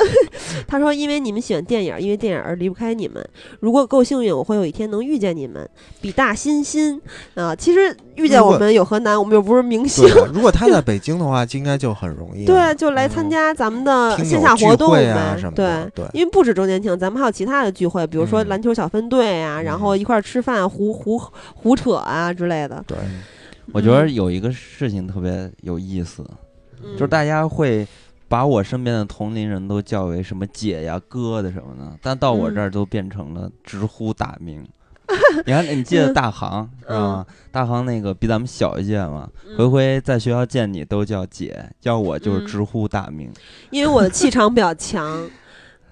他说，因为你们喜欢电影，因为电影而离不开你们。如果够幸运，我会有一天能遇见你们。比大欣欣啊，其实遇见我们有何难？我们又不是明星。啊，<laughs> 如果他在北京的话，应该就很容易了。对，就来参嗯加咱们的线下活动会啊呗。什么的对因为不止周年庆，咱们还有其他的聚会，比如说嗯篮球小分队啊，然后嗯一块儿吃饭、胡胡胡扯啊之类的。对，我觉得有一个事情特别有意思，嗯就是大家会把我身边的同龄人都叫为什么姐呀、哥的什么的，但到我这儿都变成了直呼大名。<laughs> 你看，你记得大航是吧？大航那个比咱们小一届嘛，嗯回回在学校见你都叫姐，叫我就是嗯直呼大名。因为我的气场比较强。<laughs>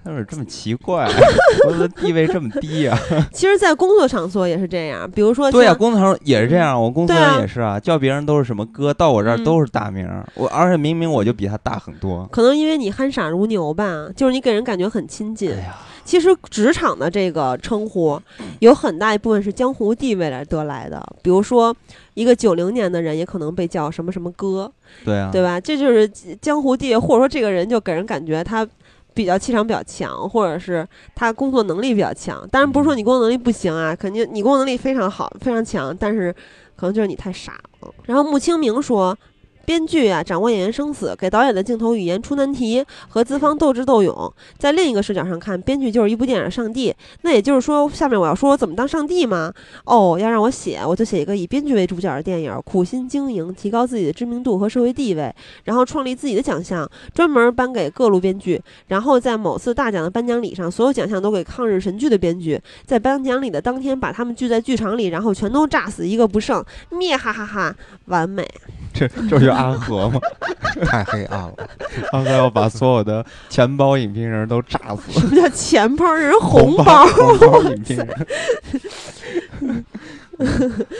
但是这么奇怪，<laughs> 我的地位这么低啊？<laughs> 其实，在工作场所也是这样，比如说对呀、像工作上也是这样，我公司对啊人也是啊，叫别人都是什么哥，到我这儿嗯都是大名儿。我而且明明我就比他大很多。可能因为你憨傻如牛吧，就是你给人感觉很亲近。哎呀，其实职场的这个称呼，有很大一部分是江湖地位来得来的。比如说，一个九零年的人也可能被叫什么什么哥，对啊，对吧？这就是江湖地位，或者说这个人就给人感觉他比较气场比较强，或者是他工作能力比较强。当然不是说你工作能力不行啊，肯定你工作能力非常好、非常强，但是可能就是你太傻了。然后穆清明说。编剧啊，掌握演员生死，给导演的镜头语言出难题，和资方斗智斗勇。在另一个视角上看，编剧就是一部电影的上帝。那也就是说，下面我要说怎么当上帝吗？哦，要让我写，我就写一个以编剧为主角的电影，苦心经营，提高自己的知名度和社会地位，然后创立自己的奖项，专门颁给各路编剧。然后在某次大奖的颁奖礼上，所有奖项都给抗日神剧的编剧。在颁奖礼的当天，把他们聚在剧场里，然后全都炸死，一个不剩，灭哈哈哈，完美。这这不就是阿和吗？<laughs> 太黑暗了。阿和要把所有的钱包影评人都炸死。什么叫钱包？人红包包。红包 <laughs> 影评人。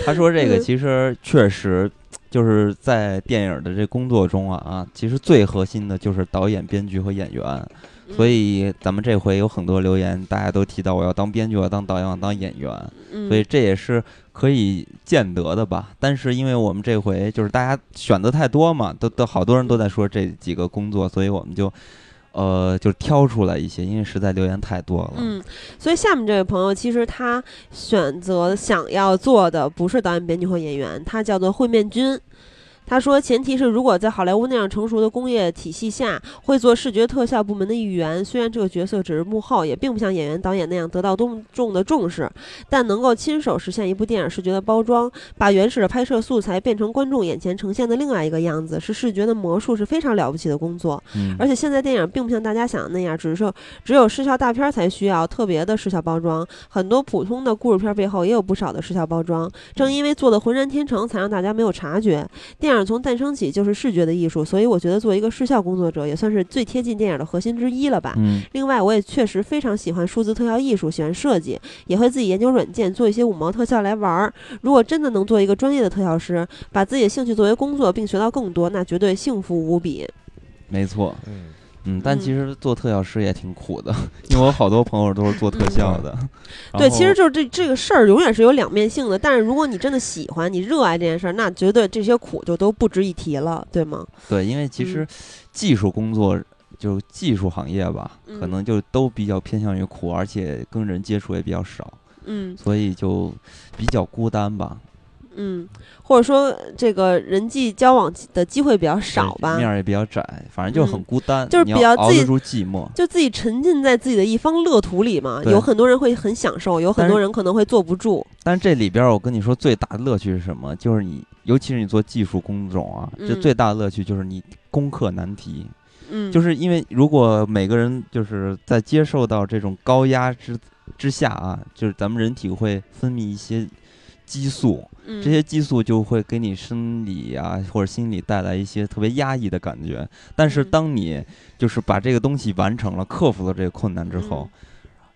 他说这个嗯其实确实就是在电影的这工作中啊啊，其实最核心的就是导演、编剧和演员。所以咱们这回有很多留言，大家都提到我要当编剧，我要当导演，我要当演员。嗯，所以这也是可以见得的吧。但是因为我们这回就是大家选择太多嘛，都都好多人都在说这几个工作，所以我们就呃就挑出来一些，因为实在留言太多了。嗯，所以下面这位朋友其实他选择想要做的不是导演、编剧或演员，他叫做会面君。他说，前提是如果在好莱坞那样成熟的工业体系下，会做视觉特效部门的一员。虽然这个角色只是幕后，也并不像演员、导演那样得到多么重的重视，但能够亲手实现一部电影视觉的包装，把原始的拍摄素材变成观众眼前呈现的另外一个样子，是视觉的魔术，是非常了不起的工作。嗯，而且现在电影并不像大家想的那样，只是只有视效大片儿才需要特别的视效包装，很多普通的故事片儿背后也有不少的视效包装。正因为做的浑然天成，才让大家没有察觉。电影从诞生起就是视觉的艺术，所以我觉得作为一个视效工作者也算是最贴近电影的核心之一了吧。嗯另外，我也确实非常喜欢数字特效艺术，喜欢设计，也会自己研究软件，做一些五毛特效来玩儿。如果真的能做一个专业的特效师，把自己的兴趣作为工作，并学到更多，那绝对幸福无比。没错，嗯，嗯，但嗯其实做特效师也挺苦的，因为我好多朋友都是做特效的。然对，其实就是这这个事儿永远是有两面性的。但是如果你真的喜欢，你热爱这件事儿，那绝对这些苦就都不值一提了，对吗？对，因为其实技术工作。就技术行业吧，可嗯能就都比较偏向于苦，而且跟人接触也比较少，嗯所以就比较孤单吧。嗯，或者说这个人际交往的机会比较少吧，面儿也比较窄，反正就是很嗯孤单，就是比较自己要熬得住寂寞。就自己沉浸在自己的一方乐土里嘛。有很多人会很享受，有很多人可能会坐不住。但是这里边儿我跟你说，最大的乐趣是什么？就是你，尤其是你做技术工种啊，这嗯最大的乐趣就是你攻克难题。嗯，就是因为如果每个人就是在接受到这种高压之之下啊，就是咱们人体会分泌一些激素，嗯这些激素就会给你生理啊或者心理带来一些特别压抑的感觉。但是嗯当你就是把这个东西完成了，克服了这个困难之后，嗯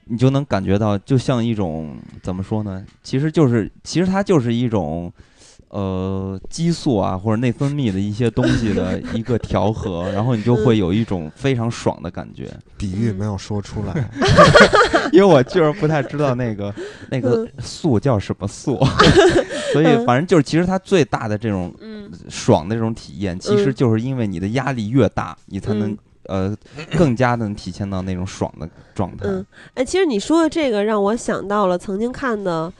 你就能感觉到，就像一种怎么说呢？其实就是其实它就是一种。呃，激素啊，或者内分泌的一些东西的一个调和，<laughs> 然后你就会有一种非常爽的感觉。比喻没有说出来，<laughs> 因为我就是不太知道那个 <laughs> 那个素叫什么素，所以嗯。反正就是其实它最大的这种嗯。爽的这种体验，其实嗯。就是因为你的压力越大，你才能嗯。呃更加的能体现到那种爽的状态。嗯，哎，其实你说的这个让我想到了曾经看的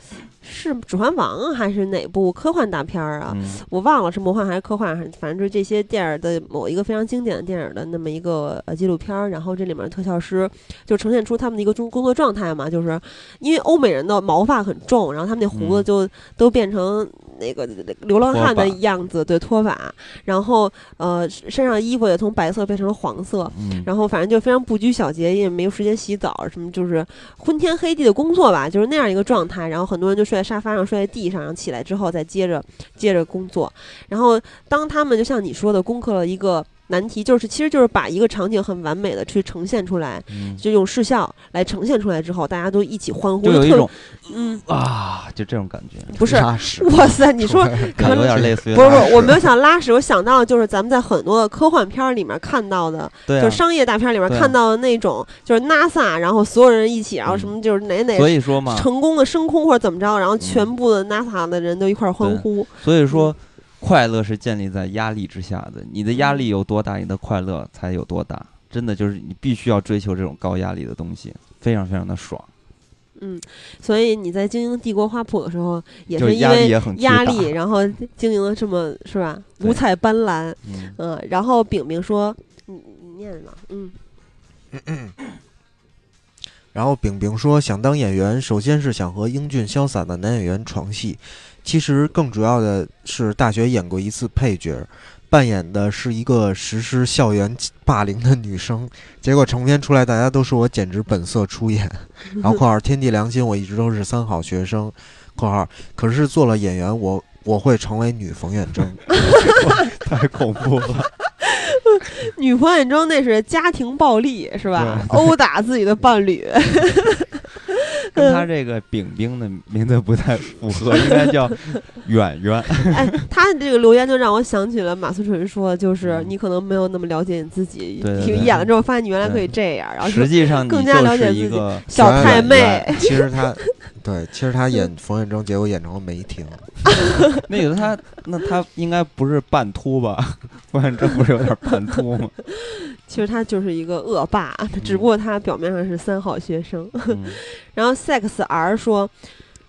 是《指环王》还是哪部科幻大片儿啊？嗯我忘了是魔幻还是科幻，反正就是这些电影的某一个非常经典的电影的那么一个呃纪录片儿，然后这里面的特效师就呈现出他们的一个工工作状态嘛，就是因为欧美人的毛发很重，然后他们那胡子嗯就都变成那个流浪汉的样子，对脱发，然后呃身上衣服也从白色变成了黄色，嗯，然后反正就非常不拘小节，也没有时间洗澡，什么就是昏天黑地的工作吧，就是那样一个状态。然后很多人就睡在沙发上，睡在地上，然后起来之后再接着接着工作。然后当他们就像你说的，攻克了一个难题，就是其实就是把一个场景很完美的去呈现出来，嗯就用视效来呈现出来之后，大家都一起欢呼，就有一种嗯，啊，就这种感觉，不是，哇塞，你说有点类似于不是不是，我没有想拉屎，我想到的就是咱们在很多的科幻片儿里面看到的。对啊就是，商业大片里面看到的那种，就是 NASA，然后所有人一起，然后什么就是哪哪所以说嘛，成功的升空或者怎么着，然后嗯全部的 NASA 的人都一块儿欢呼。所以说，快乐是建立在压力之下的。你的压嗯力有多大，你的快乐才有多大。真的就是你必须要追求这种高压力的东西，非常非常的爽，嗯，所以你在经营帝国花圃的时候，也是因为压力，然后经营的这么是吧，五彩斑斓。嗯，嗯，然后饼饼说，你你念嘛，嗯。<coughs> 然后饼饼说，想当演员，首先是想和英俊潇洒的男演员床戏，其实更主要的是大学演过一次配角，扮演的是一个实施校园霸凌的女生，结果成片出来，大家都说我简直本色出演。然 <laughs> 后 <laughs> （括号天地良心），我一直都是三好学生（括号）可是做了演员，我我会成为女冯远征。<laughs> 太恐怖了。女冯远征那是家庭暴力是吧？殴打自己的伴侣。跟他这个饼饼的名字不太符合，应该叫 <laughs> 远远。哎，他这个留言就让我想起了马思纯说，就是嗯你可能没有那么了解你自己，演了之后发现你原来可以这样，然后实际上更加了解自己小太妹。其实他，对，其实他演冯远征，结果演成了梅婷。<laughs> 那个他，那他应该不是半秃吧？冯远征不是有点半秃吗？<laughs> 其实他就是一个恶霸，只不过他表面上是三好学生。嗯 <laughs> 然后 sex R 说，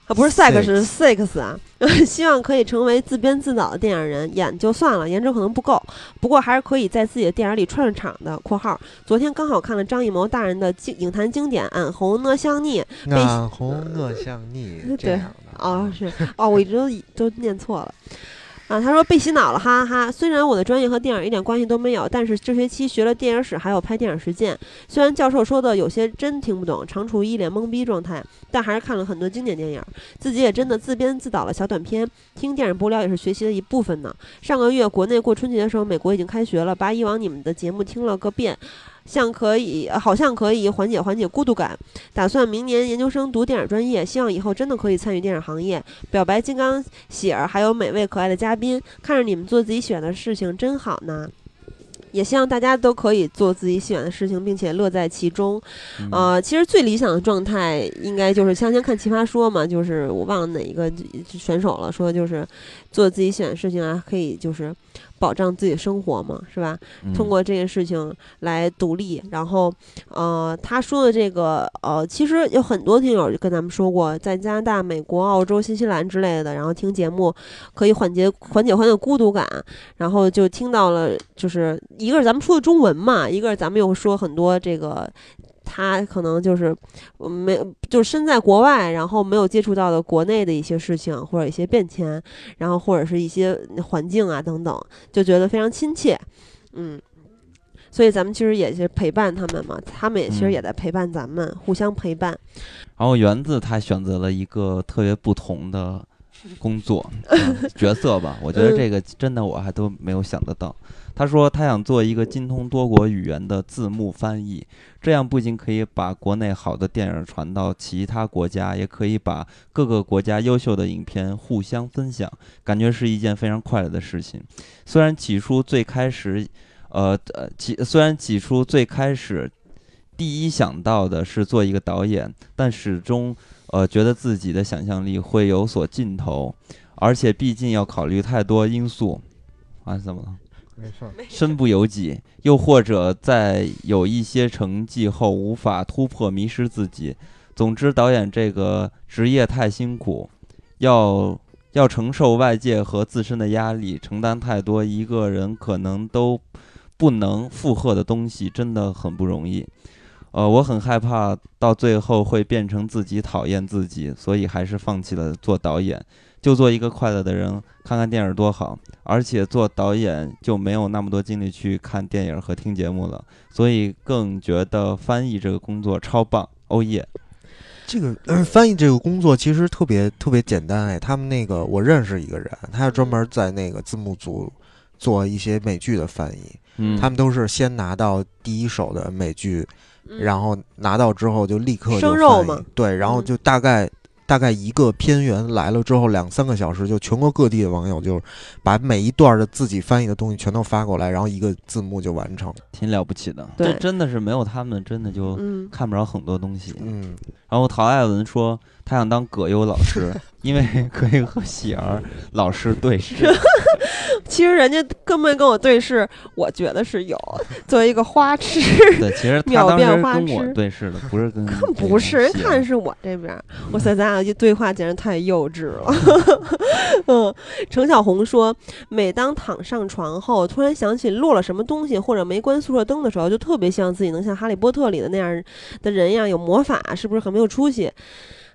啊不是 sex 是 six 啊，<laughs> 希望可以成为自编自导的电影人，演就算了，颜值可能不够，不过还是可以在自己的电影里串串场的。（括号昨天刚好看了张艺谋大人的经影坛经典《俺红呢相逆》，俺红我像你对样的。哦，是。哦，我一直都都念错了。啊，他说被洗脑了，哈哈哈！虽然我的专业和电影一点关系都没有，但是这学期学了电影史，还有拍电影实践。虽然教授说的有些真听不懂，常处于一脸懵逼状态，但还是看了很多经典电影，自己也真的自编自导了小短片。听电影播聊也是学习的一部分呢。上个月国内过春节的时候，美国已经开学了，把以往你们的节目听了个遍。像可以，呃好像可以缓解缓解孤独感。打算明年研究生读电影专业，希望以后真的可以参与电影行业。表白金刚喜儿，还有每位可爱的嘉宾，看着你们做自己喜欢的事情真好呢。也希望大家都可以做自己喜欢的事情，并且乐在其中。嗯呃，其实最理想的状态应该就是像先看《奇葩说》嘛，就是我忘了哪一个选手了，说就是做自己喜欢的事情啊，可以就是保障自己的生活嘛，是吧？嗯通过这件事情来独立。然后，呃，他说的这个，呃，其实有很多听友就跟咱们说过，在加拿大、美国、澳洲、新西兰之类的，然后听节目可以缓解缓解缓解孤独感。然后就听到了，就是一个是咱们说的中文嘛，一个是咱们又说很多这个。他可能就是呃没有，就是身在国外，然后没有接触到的国内的一些事情或者一些变迁，然后或者是一些环境啊等等，就觉得非常亲切，嗯。所以咱们其实也是陪伴他们嘛，他们也其实嗯也在陪伴咱们，互相陪伴。然后园子他选择了一个特别不同的工作、嗯 <laughs> 角色吧，我觉得嗯这个真的我还都没有想得到。他说他想做一个精通多国语言的字幕翻译，这样不仅可以把国内好的电影传到其他国家，也可以把各个国家优秀的影片互相分享，感觉是一件非常快乐的事情。虽然起初最开始，呃呃，起虽然起初最开始第一想到的是做一个导演，但始终呃觉得自己的想象力会有所尽头，而且毕竟要考虑太多因素。啊，怎么了？没事儿。身不由己，又或者在有一些成绩后无法突破，迷失自己。总之，导演这个职业太辛苦，要要承受外界和自身的压力，承担太多一个人可能都不能负荷的东西，真的很不容易。呃，我很害怕到最后会变成自己讨厌自己，所以还是放弃了做导演，就做一个快乐的人，看看电影多好。而且做导演就没有那么多精力去看电影和听节目了，所以更觉得翻译这个工作超棒。哦耶！这个、呃、翻译这个工作其实特别特别简单哎，他们那个我认识一个人，他是专门在那个字幕组做一些美剧的翻译，嗯，他们都是先拿到第一手的美剧，嗯然后拿到之后就立刻就生肉嘛对，然后嗯就大概。大概一个片源来了之后，两三个小时，就全国各地的网友就把每一段的自己翻译的东西全都发过来，然后一个字幕就完成。挺了不起的。对这真的是没有他们，真的就嗯，看不着很多东西。嗯，然后陶爱文说他想当葛优老师，<laughs> 因为可以和喜儿老师对视。<laughs> 其实人家根本跟我对视，我觉得是有。作为一个花痴，对，其实他秒当时跟我痴对视的，不是 <laughs> 跟看不是人看是我这边儿，哇塞，咱俩一对话简直太幼稚了。嗯，程小红说，每当躺上床后，突然想起落了什么东西，或者没关宿舍灯的时候，就特别希望自己能像哈利波特里的那样的人一样有魔法，是不是很没有出息？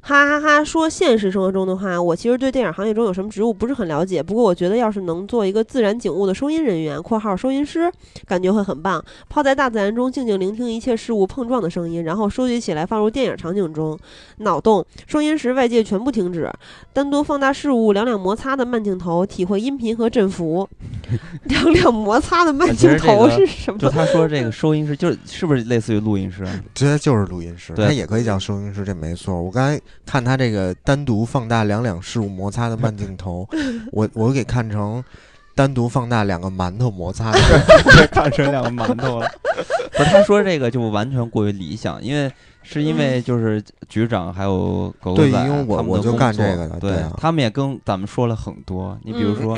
哈哈哈！说现实生活中的话，我其实对电影行业中有什么职务不是很了解。不过我觉得，要是能做一个自然景物的收音人员（括号收音师），感觉会很棒。泡在大自然中，静静聆听一切事物碰撞的声音，然后收集起来放入电影场景中。脑洞，收音时外界全部停止，单独放大事物两两摩擦的慢镜头，体会音频和振幅。<laughs> 两两摩擦的慢镜头是什么？就他说这个收音师，就是是不是类似于录音师啊？这就是录音师，对他也可以叫收音师，这没错。我刚才看他这个单独放大两两事物摩擦的慢镜头，<laughs> 我我给看成单独放大两个馒头摩擦的。<laughs> 看成两个馒头了。<laughs> 不是，他说这个就完全过于理想，因为是因为就是局长还有狗仔，对因为我他们的我就工作干这个的对他们也跟咱们说了很多。你比如嗯说。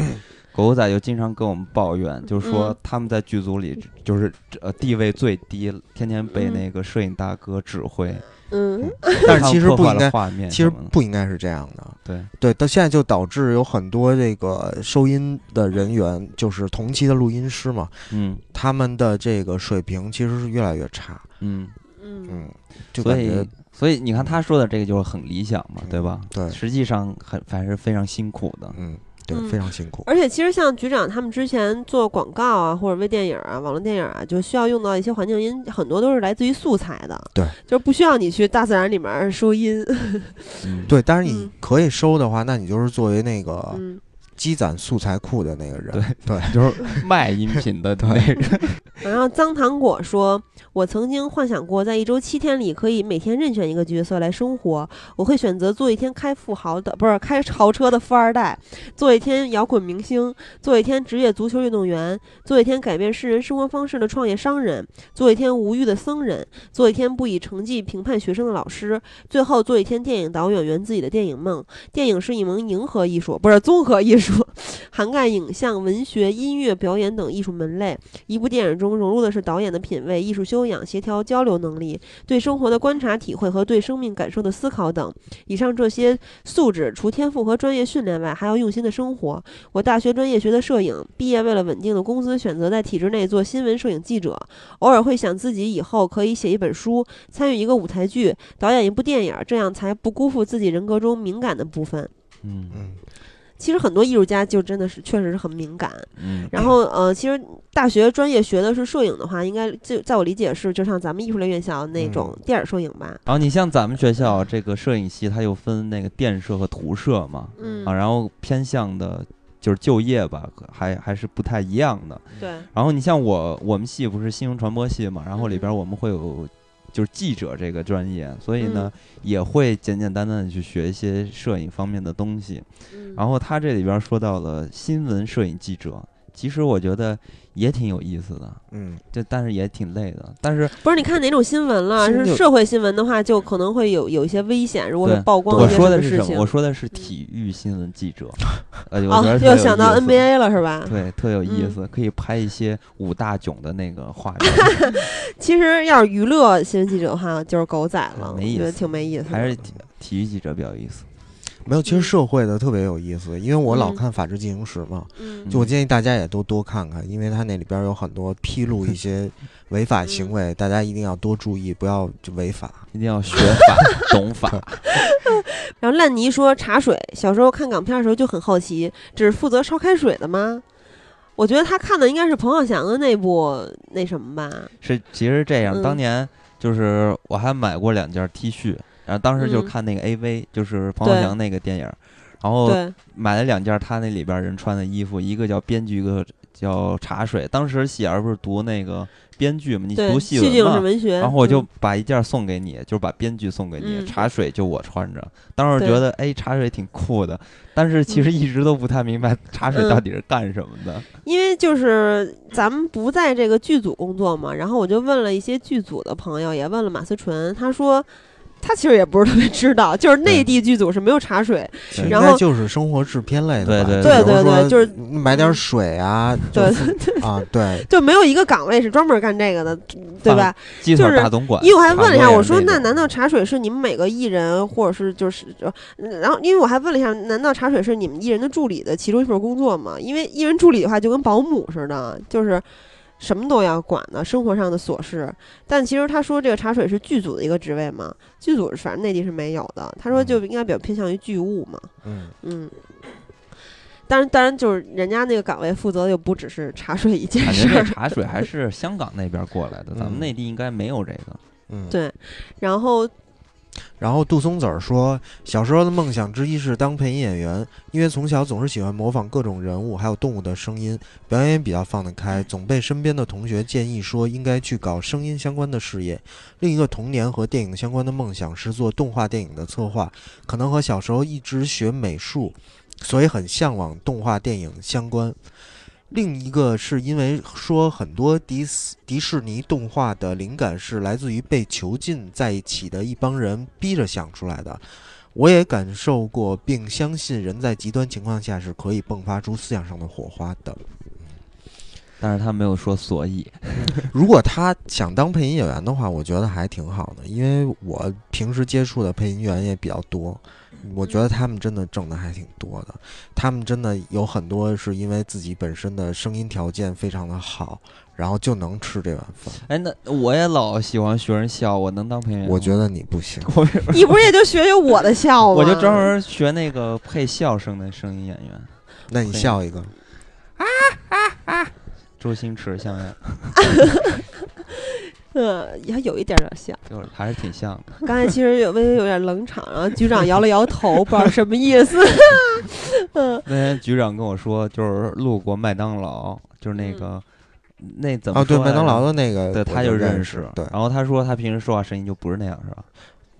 狗仔就经常跟我们抱怨，就是说嗯他们在剧组里就是呃地位最低，天天被嗯那个摄影大哥指挥，嗯，<laughs> 但是其实不应该，画面其实不应该是这样的。对，对，到现在就导致有很多这个收音的人员，就是同期的录音师嘛，嗯他们的这个水平其实是越来越差。嗯，嗯嗯，就所感觉以所以你看他说的这个就是很理想嘛，对吧？对，实际上很还是非常辛苦的。嗯，对，嗯非常辛苦。而且其实像局长他们之前做广告啊，或者微电影啊、网络电影啊，就需要用到一些环境音，很多都是来自于素材的。对，就是不需要你去大自然里面收音。<laughs> 嗯，对，但是你嗯可以收的话，那你就是作为那个嗯，积攒素材库的那个人。对对，<laughs> 就是卖音频的那人。<laughs> 然后脏糖果说：“我曾经幻想过，在一周七天里，可以每天任选一个角色来生活。我会选择做一天开富豪的，不是开豪车的富二代，做一天摇滚明星，做一天职业足球运动员，做一天改变世人生活方式的创业商人，做一天无欲的僧人，做一天不以成绩评判学生的老师，最后做一天电影导演圆自己的电影梦。电影是一门迎合艺术，不是综合艺术。术，涵盖影像、文学、音乐、表演等艺术门类。一部电影中融入的是导演的品味、艺术修养、协调交流能力、对生活的观察体会和对生命感受的思考等。以上这些素质，除天赋和专业训练外，还要用心的生活。我大学专业学的摄影，毕业为了稳定的工资，选择在体制内做新闻摄影记者。偶尔会想自己以后可以写一本书，参与一个舞台剧，导演一部电影，这样才不辜负自己人格中敏感的部分。嗯嗯其实很多艺术家就真的是确实是很敏感。嗯，然后呃，其实大学专业学的是摄影的话，应该就在我理解是就像咱们艺术类院校那种嗯电影摄影吧。然后你像咱们学校这个摄影系，它又分那个电摄和图摄嘛，嗯啊，，然后偏向的就是就业吧，还还是不太一样的。对，然后你像我，我们系不是新闻传播系嘛，然后里嗯边我们会有就是记者这个专业，所以嗯呢、也会简简单单的去学一些摄影方面的东西。嗯然后他这里边说到了新闻摄影记者，其实我觉得也挺有意思的，嗯，就但是也挺累的。但是不是你看哪种新闻了？是社会新闻的话，就可能会有有一些危险。如果是曝光我说的是什么？我说的是体育新闻记者，<laughs> 呃，我觉哦得，又想到 NBA 了是吧？对，特有意嗯思，可以拍一些五大囧的那个画面，<laughs> 其实要是娱乐新闻记者的话，就是狗仔了，没意我觉得思挺没意思。还是体体育记者比较有意思。没有，其实社会的特别有意思，因为我老嗯看《法制进行时》嘛，嗯就我建议大家也都多看看，因为它那里边有很多披露一些违法行为，大家一定要多注意，不要就违法。一定要学法懂法。<laughs> 然后烂泥说茶水，小时候看港片的时候就很好奇，只是负责烧开水的吗？我觉得他看的应该是彭浩翔的那部那什么吧，是，其实这样，嗯当年就是我还买过两件 T 恤，然后当时就嗯。看那个 AV，就是彭浩对。翔那个电影，然后，买了两件他那里边人穿的衣服，一个叫编剧，一个叫茶水。当时喜儿不是读那个编剧嘛，你，读戏剧文学，然后我就嗯把一件送给你，就是把编剧送给你，嗯。茶水就我穿着。当时对觉得哎，茶水挺酷的，但是其实嗯。一直都不太明白茶水嗯到底是干什么的。<laughs> 因为就是咱们不在这个剧组工作嘛，然后我就问了一些剧组的朋友，也问了马思纯，他说他其实也不是特别知道，就是内地剧组是没有茶水，然后就是生活制片类的吧，对对对就比如说对就是买点水啊，就对啊，对，就没有一个岗位是专门干这个的，对吧？就是大总管，因为我还问了一下，我说那难道茶水是你们每个艺人，或者是就是就，嗯然后因为我还问了一下，难道茶水是你们艺人的助理的其中一份工作吗？因为艺人助理的话就跟保姆似的，就是什么都要管的，生活上的琐事。但其实他说这个茶水是剧组的一个职位嘛，剧组反正内地是没有的。他说就应该比较偏向于剧务嘛，嗯，嗯。当然，当然，就是人家那个岗位负责的又不只是茶水一件事儿，这茶水还 <laughs> 是香港那边过来的，咱们嗯内地应该没有这个。嗯，对。然后然后杜松子儿说，小时候的梦想之一是当配音演员，因为从小总是喜欢模仿各种人物还有动物的声音，表演也比较放得开，总被身边的同学建议说应该去搞声音相关的事业。另一个童年和电影相关的梦想是做动画电影的策划，可能和小时候一直学美术，所以很向往动画电影相关。另一个是因为说很多迪斯迪士尼动画的灵感是来自于被囚禁在一起的一帮人逼着想出来的。我也感受过，并相信人在极端情况下是可以迸发出思想上的火花的。但是他没有说所以，<laughs> 如果他想当配音演员的话，我觉得还挺好的，因为我平时接触的配音员也比较多，我觉得他们真的挣的还挺多的。他们真的有很多是因为自己本身的声音条件非常的好，然后就能吃这碗饭。哎，那我也老喜欢学人笑，我能当配音员吗？我觉得你不行，<laughs> 我你不是也就学学我的笑吗？我就专门学那个配笑声的声音演员，那你笑一个。啊啊啊周星驰像样，<laughs> 呃，也有一点点像。就是还是挺像的。刚才其实有微微有点冷场，然后局长摇了摇头，不知道什么意思。<laughs> 嗯，那天局长跟我说，就是路过麦当劳，就是那个、那怎么哦，对，麦当劳的那个，对，他就就认识。对，然后他说他平时说话声音就不是那样，是吧？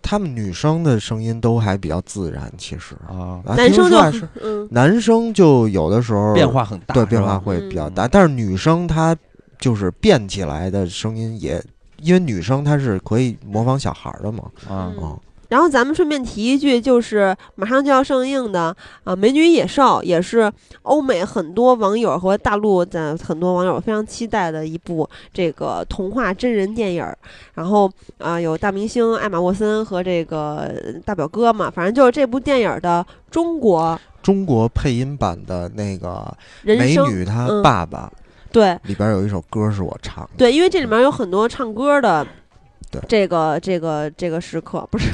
他们女生的声音都还比较自然，其实。啊，啊男生就男生就有的时候变化很大，对变化会比较大，但是女生她就是变起来的声音也，因为女生她是可以模仿小孩儿的嘛，啊。嗯哦，然后咱们顺便提一句，就是马上就要上映的啊，《美女与野兽》也是欧美很多网友和大陆的很多网友非常期待的一部这个童话真人电影儿。然后啊，有大明星艾玛沃森和这个大表哥嘛，反正就是这部电影儿的中国中国配音版的那个美人生。女她嗯爸爸对里边有一首歌是我唱的，对，因为这里面有很多唱歌的。对这个这个这个时刻不是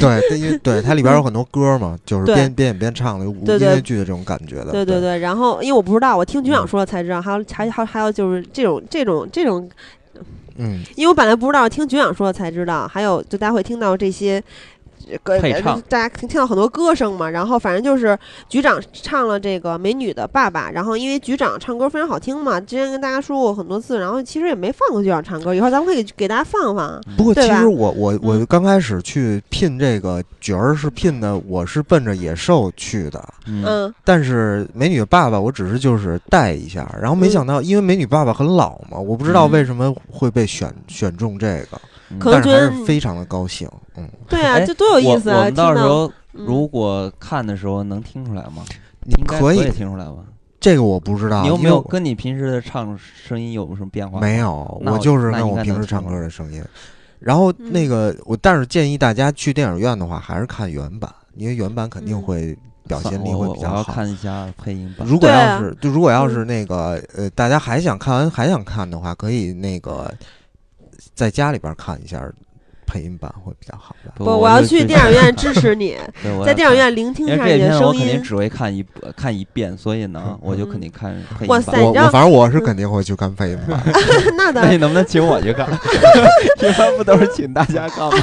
对，它因为对 <laughs> 它里边有很多歌嘛，就是对边边演边唱的，音乐剧的这种感觉的。对对对，然后因为我不知道，我听局长嗯说了才知道，还有还还还有就是这种这种这种，嗯，因为我本来不知道，听局长说了才知道，还有就大家会听到这些。呃歌配唱大家听到很多歌声嘛，然后反正就是局长唱了这个美女的爸爸，然后因为局长唱歌非常好听嘛，之前跟大家说过很多次，然后其实也没放过局长唱歌，一会儿咱们可以给大家放放。不过其实我我我嗯刚开始去聘这个角儿是聘的，我是奔着野兽去的。嗯，嗯，但是美女爸爸，我只是就是带一下，然后没嗯想到，因为美女爸爸很老嘛，我不知道嗯为什么会被选选中这个，嗯可能但是还觉得是非常的高兴。嗯，对啊，哎这多有意思啊！我我们到时候嗯如果看的时候能听出来吗？你可以，听出来吧？这个我不知道。你有没有跟你平时的唱声音有什么变化？没。有，我我就是跟我平时唱歌的声音。然后嗯那个我，但是建议大家去电影院的话，还是看原版，因为原版肯定嗯会表现力会比较好。看一下配音版。如果要是就如果要嗯是那个呃，大家还想看完还想看的话，可以那个在家里边看一下配音版会比较好吧。不不，我要去电影 <laughs> 院支持你，<laughs> 在电影院聆听一下你的声音我肯定音。只会看一看一遍，所以呢，我就肯定看配音版。哇塞你知道我我反正我是肯定会去看配音版。<laughs> 那当那你，能不能请我去看？一般不都是请大家看吗？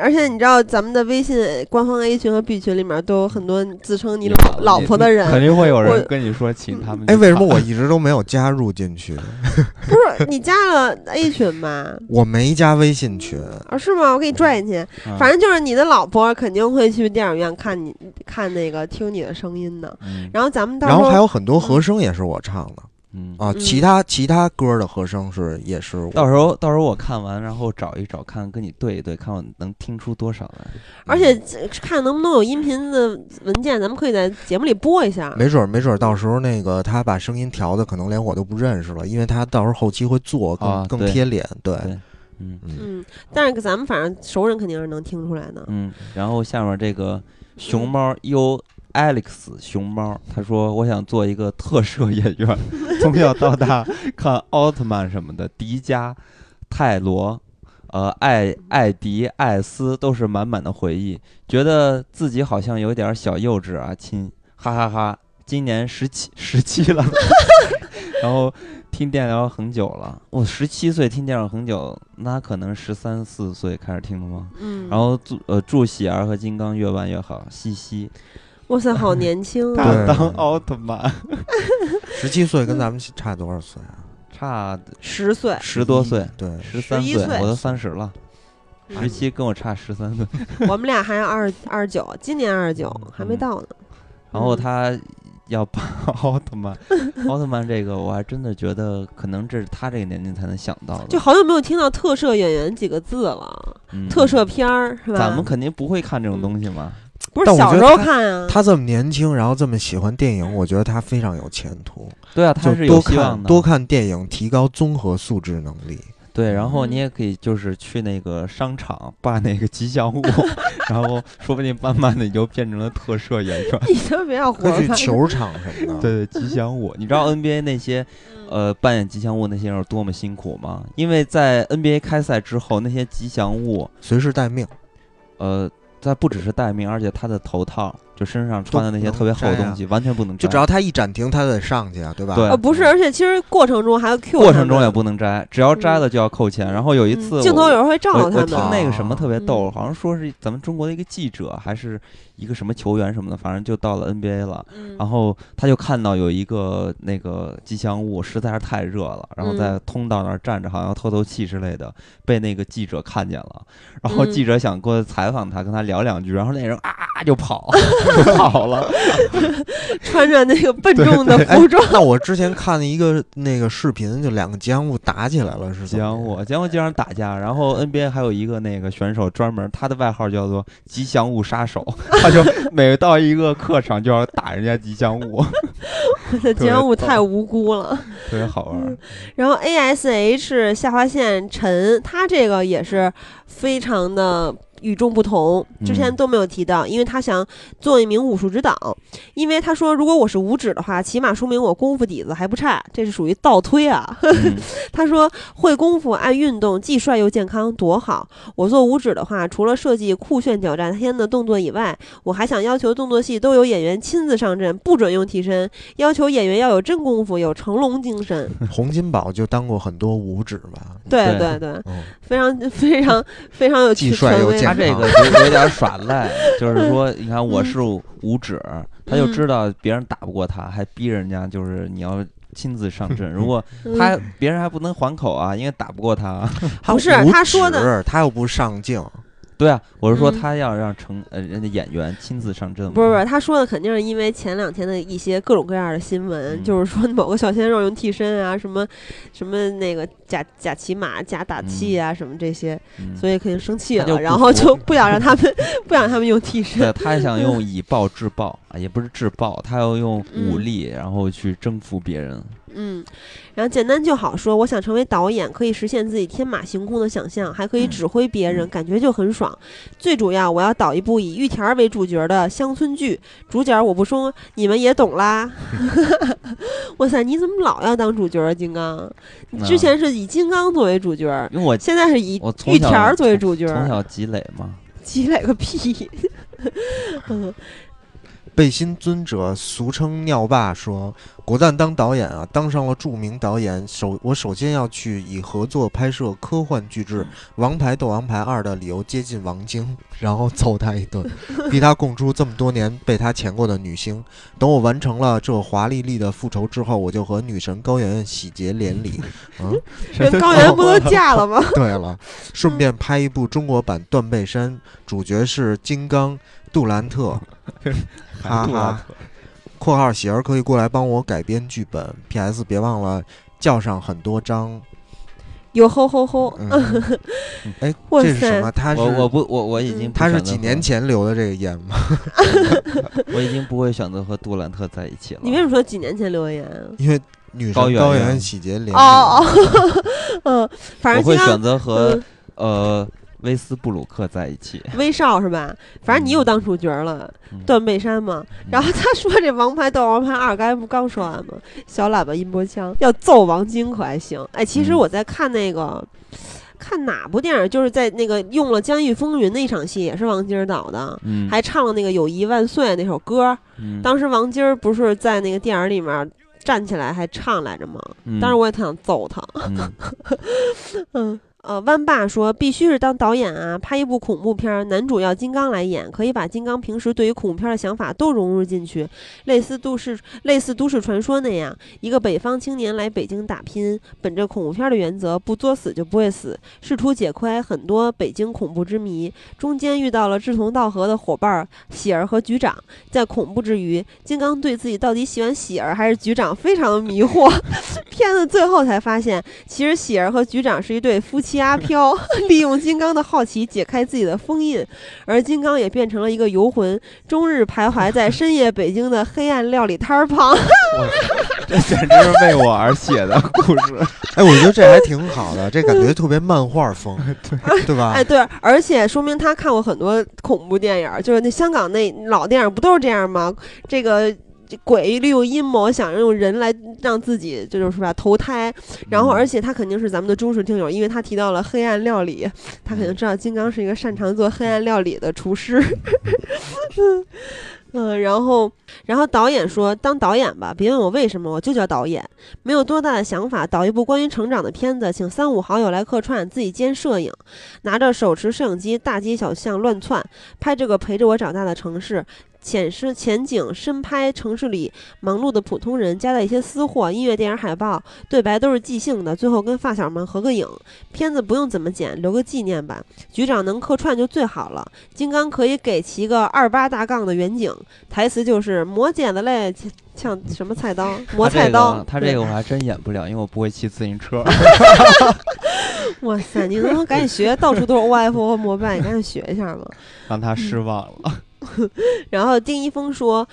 而且你知道，咱们的微信官方 A 群和 B 群里面都有很多自称你老老婆的人，肯定会有人跟你说请他们哎，为什么我一直都没有加入进去？<laughs> 不是你加了 A 群吧？我没加微信群。啊，是吗？我给你拽进去。嗯反正就是你的老婆肯定会去电影院看你看那个听你的声音的。嗯然后咱们到时候然后还有很多和声也是我唱的嗯啊，嗯其他其他歌的和声是也是。到时候到时候我看完，然后找一找，看跟你对一对，看我能听出多少来。而且这看能不能有音频的文件，咱们可以在节目里播一下。没准儿没准儿到时候那个他把声音调的可能连我都不认识了，因为他到时候后期会做更、啊更贴脸。对，对嗯嗯，嗯，但是咱们反正熟人肯定是能听出来的。嗯，然后下面这个熊猫 U Alex 熊猫，他说我想做一个特摄演员，<laughs> 从小到大看奥特曼什么的，迪迦、泰罗。呃，艾艾迪、艾斯都是满满的回忆，觉得自己好像有点小幼稚啊，亲，哈哈哈今年十七十七了，<laughs> 然后听电疗很久了，我十七岁听电疗很久，那可能十三四岁开始听的吗？嗯，然后祝呃祝喜儿和金刚越办越好，西西哇塞，好年轻啊！<laughs> 当奥特曼，<laughs> 十七岁跟咱们差多少岁啊？差十岁，十多岁，对，十三11岁我都三十了，嗯十七跟我差十三岁。<laughs> 我们俩还二二十九，今年二十九还没到呢。然后嗯他要扮奥特曼，奥特曼这个我还真的觉得可能这是他这个年龄才能想到的，就好久没有听到特摄演员几个字了，嗯特摄片儿是吧？咱们肯定不会看这种东西嘛。不是但小时候看啊，他这么年轻，然后这么喜欢电影，我觉得他非常有前途。对啊，他就是多有希望的。看多看电影，提高综合素质能力。对，然后你嗯也可以就是去那个商场办那个吉祥物，<laughs> 然后说不定慢慢的你就变成了特摄演员。你他妈别要 <laughs> 活会去球场什么的。<laughs> 对，吉祥物，你知道 NBA 那些呃扮演吉祥物那些人有多么辛苦吗？因为在 NBA 开赛之后，那些吉祥物随时待命。呃，它不只是待命，而且他的头套就身上穿的那些特别厚的东西完全不能摘，就只要他一暂停，他得上去啊，对吧？对。呃，不是，而且其实过程中还要 Q，他们。过程中也不能摘，只要摘了就要扣钱。然后有一嗯次我，镜头有时候会照我我听，那个什么特别逗，嗯。好像说是咱们中国的一个记者，还是一个什么球员什么的，反正就到了 NBA 了。嗯。然后他就看到有一个那个吉祥物实在是太热了，然后嗯在通道那儿站着，好像要透透气之类的，被那个记者看见了。然后嗯。记者想过来采访他，跟他聊两句，然后那人啊就跑，<laughs> 就跑了。<laughs> 穿着那个笨重的服装，那我之前看了一个那个视频，就两个吉祥物打起来了，是吉祥物，吉祥物经常打架。然后 NBA 还有一个那个选手，专门他的外号叫做“吉祥物杀手”，<laughs> 他就每到一个客场就要打人家吉祥物。我的吉祥物太无辜了，特别好玩。然后 ASH 下划线陈，他这个也是非常的。与众不同，之前都没有提到，因为他想做一名武术指导。因为他说，如果我是武指的话，起码说明我功夫底子还不差，这是属于倒推啊。<laughs> 他说会功夫爱运动，既帅又健康，多好！我做武指的话，除了设计酷炫挑战天的动作以外，我还想要求动作戏都有演员亲自上阵，不准用替身，要求演员要有真功夫，有成龙精神。<laughs> 洪金宝就当过很多武指吧？对对对，非常非常非常有既帅又健康。这个就有点耍赖，就是说，你看我是五指，他就知道别人打不过他，还逼人家，就是你要亲自上阵。如果他别人还不能还口啊，因为打不过他。不是他说的，他又不上镜。对啊，我是说他要让成呃人家演员亲自上阵。不是不是，他说的肯定是因为前两天的一些各种各样的新闻，就是说某个小鲜肉用替身啊，什么什么那个假假骑马、假打气啊，什么这些，所以肯定生气了，然后就不想让他们 <laughs> 不想他们用替身。对，他想用以暴制暴啊，也不是制暴，他要用武力然后去征服别人。嗯，然后简单就好说，我想成为导演，可以实现自己天马行空的想象，还可以指挥别人，感觉就很爽。最主要，我要导一部以玉田为主角的乡村剧，主角我不说，你们也懂啦。<laughs> 哇塞，你怎么老要当主角啊，金刚？你之前是以金刚作为主角，因为我现在是以玉田作为主角，从小积累嘛，积累个屁。<laughs> <laughs> 背心尊者，俗称尿霸，说：“果赞当导演啊，当上了著名导演。首我首先要去以合作拍摄科幻巨制《王牌斗王牌二》的理由接近王晶，<laughs> 然后揍他一顿，<laughs> 逼他供出这么多年被他潜过的女星。等我完成了这华丽丽的复仇之后，我就和女神高圆圆喜结连理。嗯，<laughs> 高圆圆不都嫁了吗？对了，顺便拍一部中国版《断背山》，主角是金刚杜兰特。” <laughs> 哈哈，括号喜儿可以过来帮我改编剧本。P.S. 别忘了叫上很多张。有吼吼吼！<laughs> 哎，这是什么？他是我我不我我已经他是几年前留的这个言吗？<laughs> 我已经不会选择和杜兰特在一起了。你为什么说几年前留的言？因为女神高原喜结连哦哦，嗯，反正我会选择和呃。威斯布鲁克在一起，威少是吧？反正你又当主角了，断背山嘛。然后他说这《王牌斗王牌二》刚才不刚说完吗？小喇叭音波枪要揍王晶可还行？哎，其实我在看那个，看哪部电影，就是在那个用了《疆域风云》那场戏，也是王晶导的，还唱了那个《友谊万岁》那首歌。当时王晶不是在那个电影里面站起来还唱来着吗？当时我也特想揍他。嗯。<laughs> 呃，弯爸说必须是当导演啊，拍一部恐怖片，男主要金刚来演，可以把金刚平时对于恐怖片的想法都融入进去，类似都市类似都市传说那样，一个北方青年来北京打拼，本着恐怖片的原则，不作死就不会死，试图解开很多北京恐怖之谜，中间遇到了志同道合的伙伴喜儿和局长，在恐怖之余，金刚对自己到底喜欢喜儿还是局长非常的迷惑，<laughs> 片子最后才发现，其实喜儿和局长是一对夫妻。阿飘 <laughs> 利用金刚的好奇解开自己的封印，而金刚也变成了一个游魂，终日徘徊在深夜北京的黑暗料理摊儿旁。<laughs> 这简直是为我而写的故事。<laughs> 哎，我觉得这还挺好的，这感觉特别漫画风，对对吧？哎，对，而且说明他看过很多恐怖电影，就是那香港那老电影不都是这样吗？这个。鬼利用阴谋想用人来让自己，这就是吧投胎，然后而且他肯定是咱们的忠实听友，因为他提到了黑暗料理，他肯定知道金刚是一个擅长做黑暗料理的厨师。嗯，然后，然后导演说当导演吧，别问我为什么，我就叫导演，没有多大的想法，导一部关于成长的片子，请三五好友来客串，自己兼摄影，拿着手持摄影机大街小巷乱窜，拍这个陪着我长大的城市。浅视前景深拍城市里忙碌的普通人，夹带一些私货，音乐、电影海报，对白都是即兴的，最后跟发小们合个影。片子不用怎么剪，留个纪念吧。局长能客串就最好了。金刚可以给其个二八大杠的远景，台词就是磨剪子嘞，像什么菜刀，<laughs> 磨菜刀。他这个我还真演不了，因为我不会骑自行车。<laughs> <laughs> 哇塞，你能不能赶紧学？到处都是 OFO 和膜拜，你赶紧学一下吧。让他失望了。<laughs> 然后丁一峰说：“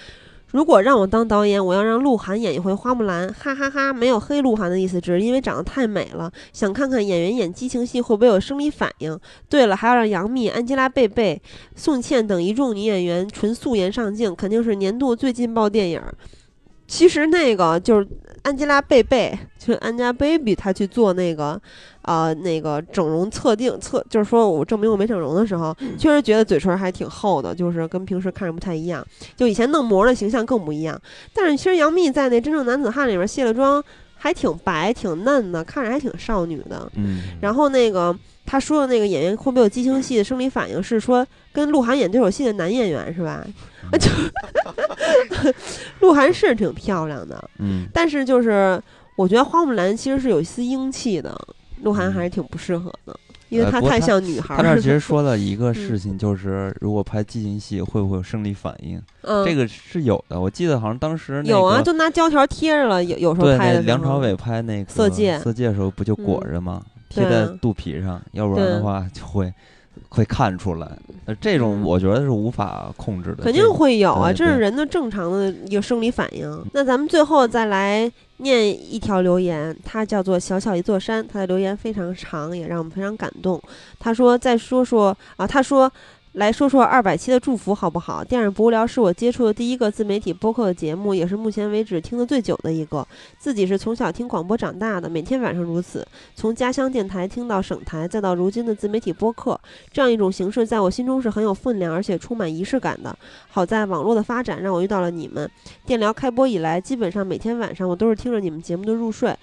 如果让我当导演，我要让鹿晗演一回花木兰。”哈哈哈，没有黑鹿晗的意思，只是因为长得太美了，想看看演员演激情戏会不会有生理反应。对了，还要让杨幂、安吉拉·贝贝、宋茜等一众女演员纯素颜上镜，肯定是年度最劲爆电影。其实那个就是安吉拉·贝贝，就是安家 baby，她去做那个。啊，那个整容测定测，就是说我证明我没整容的时候，确实觉得嘴唇还挺厚的，就是跟平时看着不太一样。就以前弄模的形象更不一样。但是其实杨幂在那《真正男子汉》里面卸了妆，还挺白、挺嫩的，看着还挺少女的。嗯。然后那个他说的那个演员会不会有激情戏的生理反应，是说跟鹿晗演对手戏的男演员是吧？<laughs> 就鹿晗是挺漂亮的，嗯。但是就是我觉得花木兰其实是有一丝英气的。鹿晗还是挺不适合的，因为他太像女孩。他那其实说 <laughs> 了一个事情，就是如果拍激情戏会不会有生理反应？嗯，这个是有的。我记得好像当时有啊，就拿胶条贴着了。有有时候拍的梁朝伟拍那个色戒，色戒的时候不就裹着吗？贴在肚皮上，要不然的话就会。会看出来，那，这种我觉得是无法控制的，肯定会有啊，这是人的正常的一个生理反应。那咱们最后再来念一条留言，它叫做“小小一座山”，它的留言非常长，也让我们非常感动。他说：“再说说啊，他说。”来说说二百期的祝福好不好？电影不无聊是我接触的第一个自媒体播客的节目，也是目前为止听得最久的一个。自己是从小听广播长大的，每天晚上如此，从家乡电台听到省台，再到如今的自媒体播客，这样一种形式在我心中是很有分量，而且充满仪式感的。好在网络的发展让我遇到了你们。电聊开播以来，基本上每天晚上我都是听着你们节目的入睡。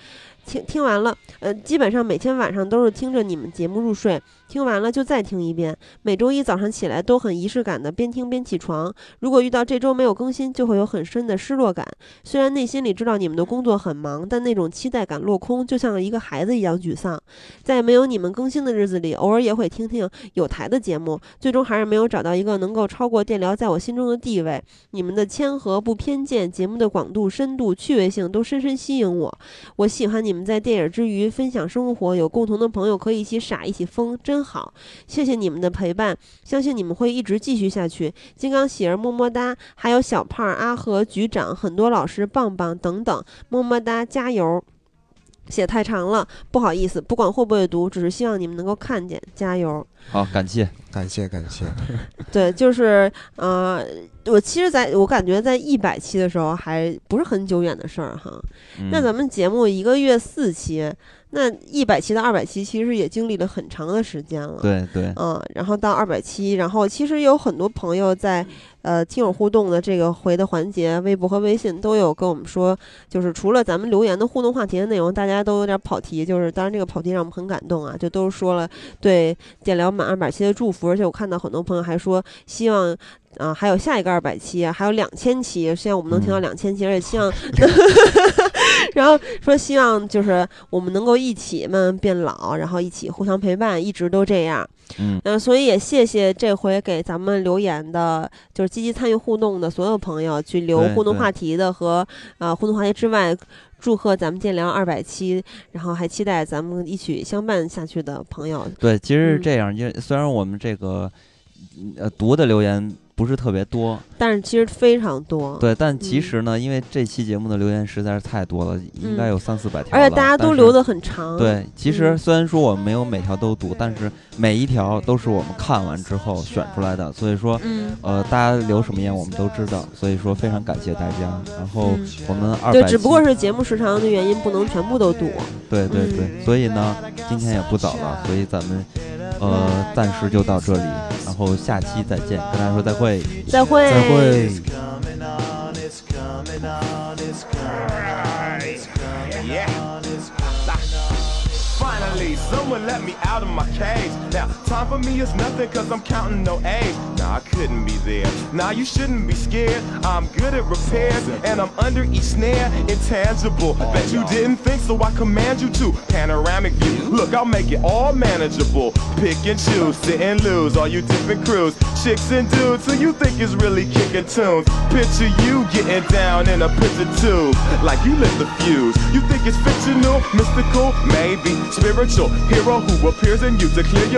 听听完了，呃，基本上每天晚上都是听着你们节目入睡。听完了就再听一遍。每周一早上起来都很仪式感的边听边起床。如果遇到这周没有更新，就会有很深的失落感。虽然内心里知道你们的工作很忙，但那种期待感落空，就像一个孩子一样沮丧。在没有你们更新的日子里，偶尔也会听听有台的节目，最终还是没有找到一个能够超过电疗在我心中的地位。你们的谦和不偏见，节目的广度、深度、趣味性都深深吸引我。我喜欢你们在电影之余分享生活，有共同的朋友可以一起傻一起疯，真。好，谢谢你们的陪伴，相信你们会一直继续下去。金刚喜儿么么哒，还有小胖阿和局长，很多老师棒棒等等，么么哒，加油。写太长了，不好意思，不管会不会读，只是希望你们能够看见，加油。好，感谢，感谢，感谢。<laughs> 对，就是呃，我其实在我感觉在一百期的时候还不是很久远的事儿哈。那咱们节目一个月四期。那一百期到二百期，其实也经历了很长的时间了。对对，嗯，然后到二百期，然后其实有很多朋友在呃听友互动的这个回的环节，微博和微信都有跟我们说，就是除了咱们留言的互动话题的内容，大家都有点跑题，就是当然这个跑题让我们很感动啊，就都说了对电聊满二百期的祝福，而且我看到很多朋友还说希望。啊，还有下一个二百期，还有两千期，希望我们能听到两千期，而且希望 <laughs> <laughs> 然后说希望就是我们能够一起慢慢变老，然后一起互相陪伴，一直都这样。嗯，所以也谢谢这回给咱们留言的，就是积极参与互动的所有朋友，去留互动话题的和呃互动话题之外，祝贺咱们建聊二百期，然后还期待咱们一起相伴下去的朋友。对，其实是这样，因为虽然我们这个呃读的留言。不是特别多，但是其实非常多。对，但其实呢，因为这期节目的留言实在是太多了，应该有三四百条。而且大家都留的很长。对，其实虽然说我们没有每条都读，但是每一条都是我们看完之后选出来的。所以说，呃，大家留什么言我们都知道。所以说，非常感谢大家。然后我们二百，对，只不过是节目时长的原因，不能全部都读。对对对，所以呢，今天也不早了，所以咱们呃暂时就到这里。然后下期再见，跟大家说再会，再会，再会。Finally, someone let me out of my cage. Now, time for me is nothing cause I'm counting no age. Nah, I couldn't be there. Nah, you shouldn't be scared. I'm good at repairs and I'm under each snare. Intangible. Bet you didn't think so I command you to. Panoramic view. Look, I'll make it all manageable. Pick and choose, sit and lose. All you different crews, chicks and dudes who you think is really kicking tunes. Picture you getting down in a picture tube. Like you lit the fuse. You think it's fictional, mystical, maybe spiritual hero who appears in you to clear your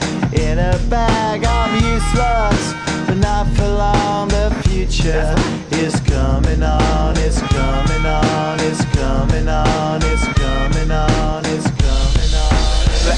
in a bag. I'm useless, but not for long. The future is coming on. It's coming on. It's coming on. It's coming on. It's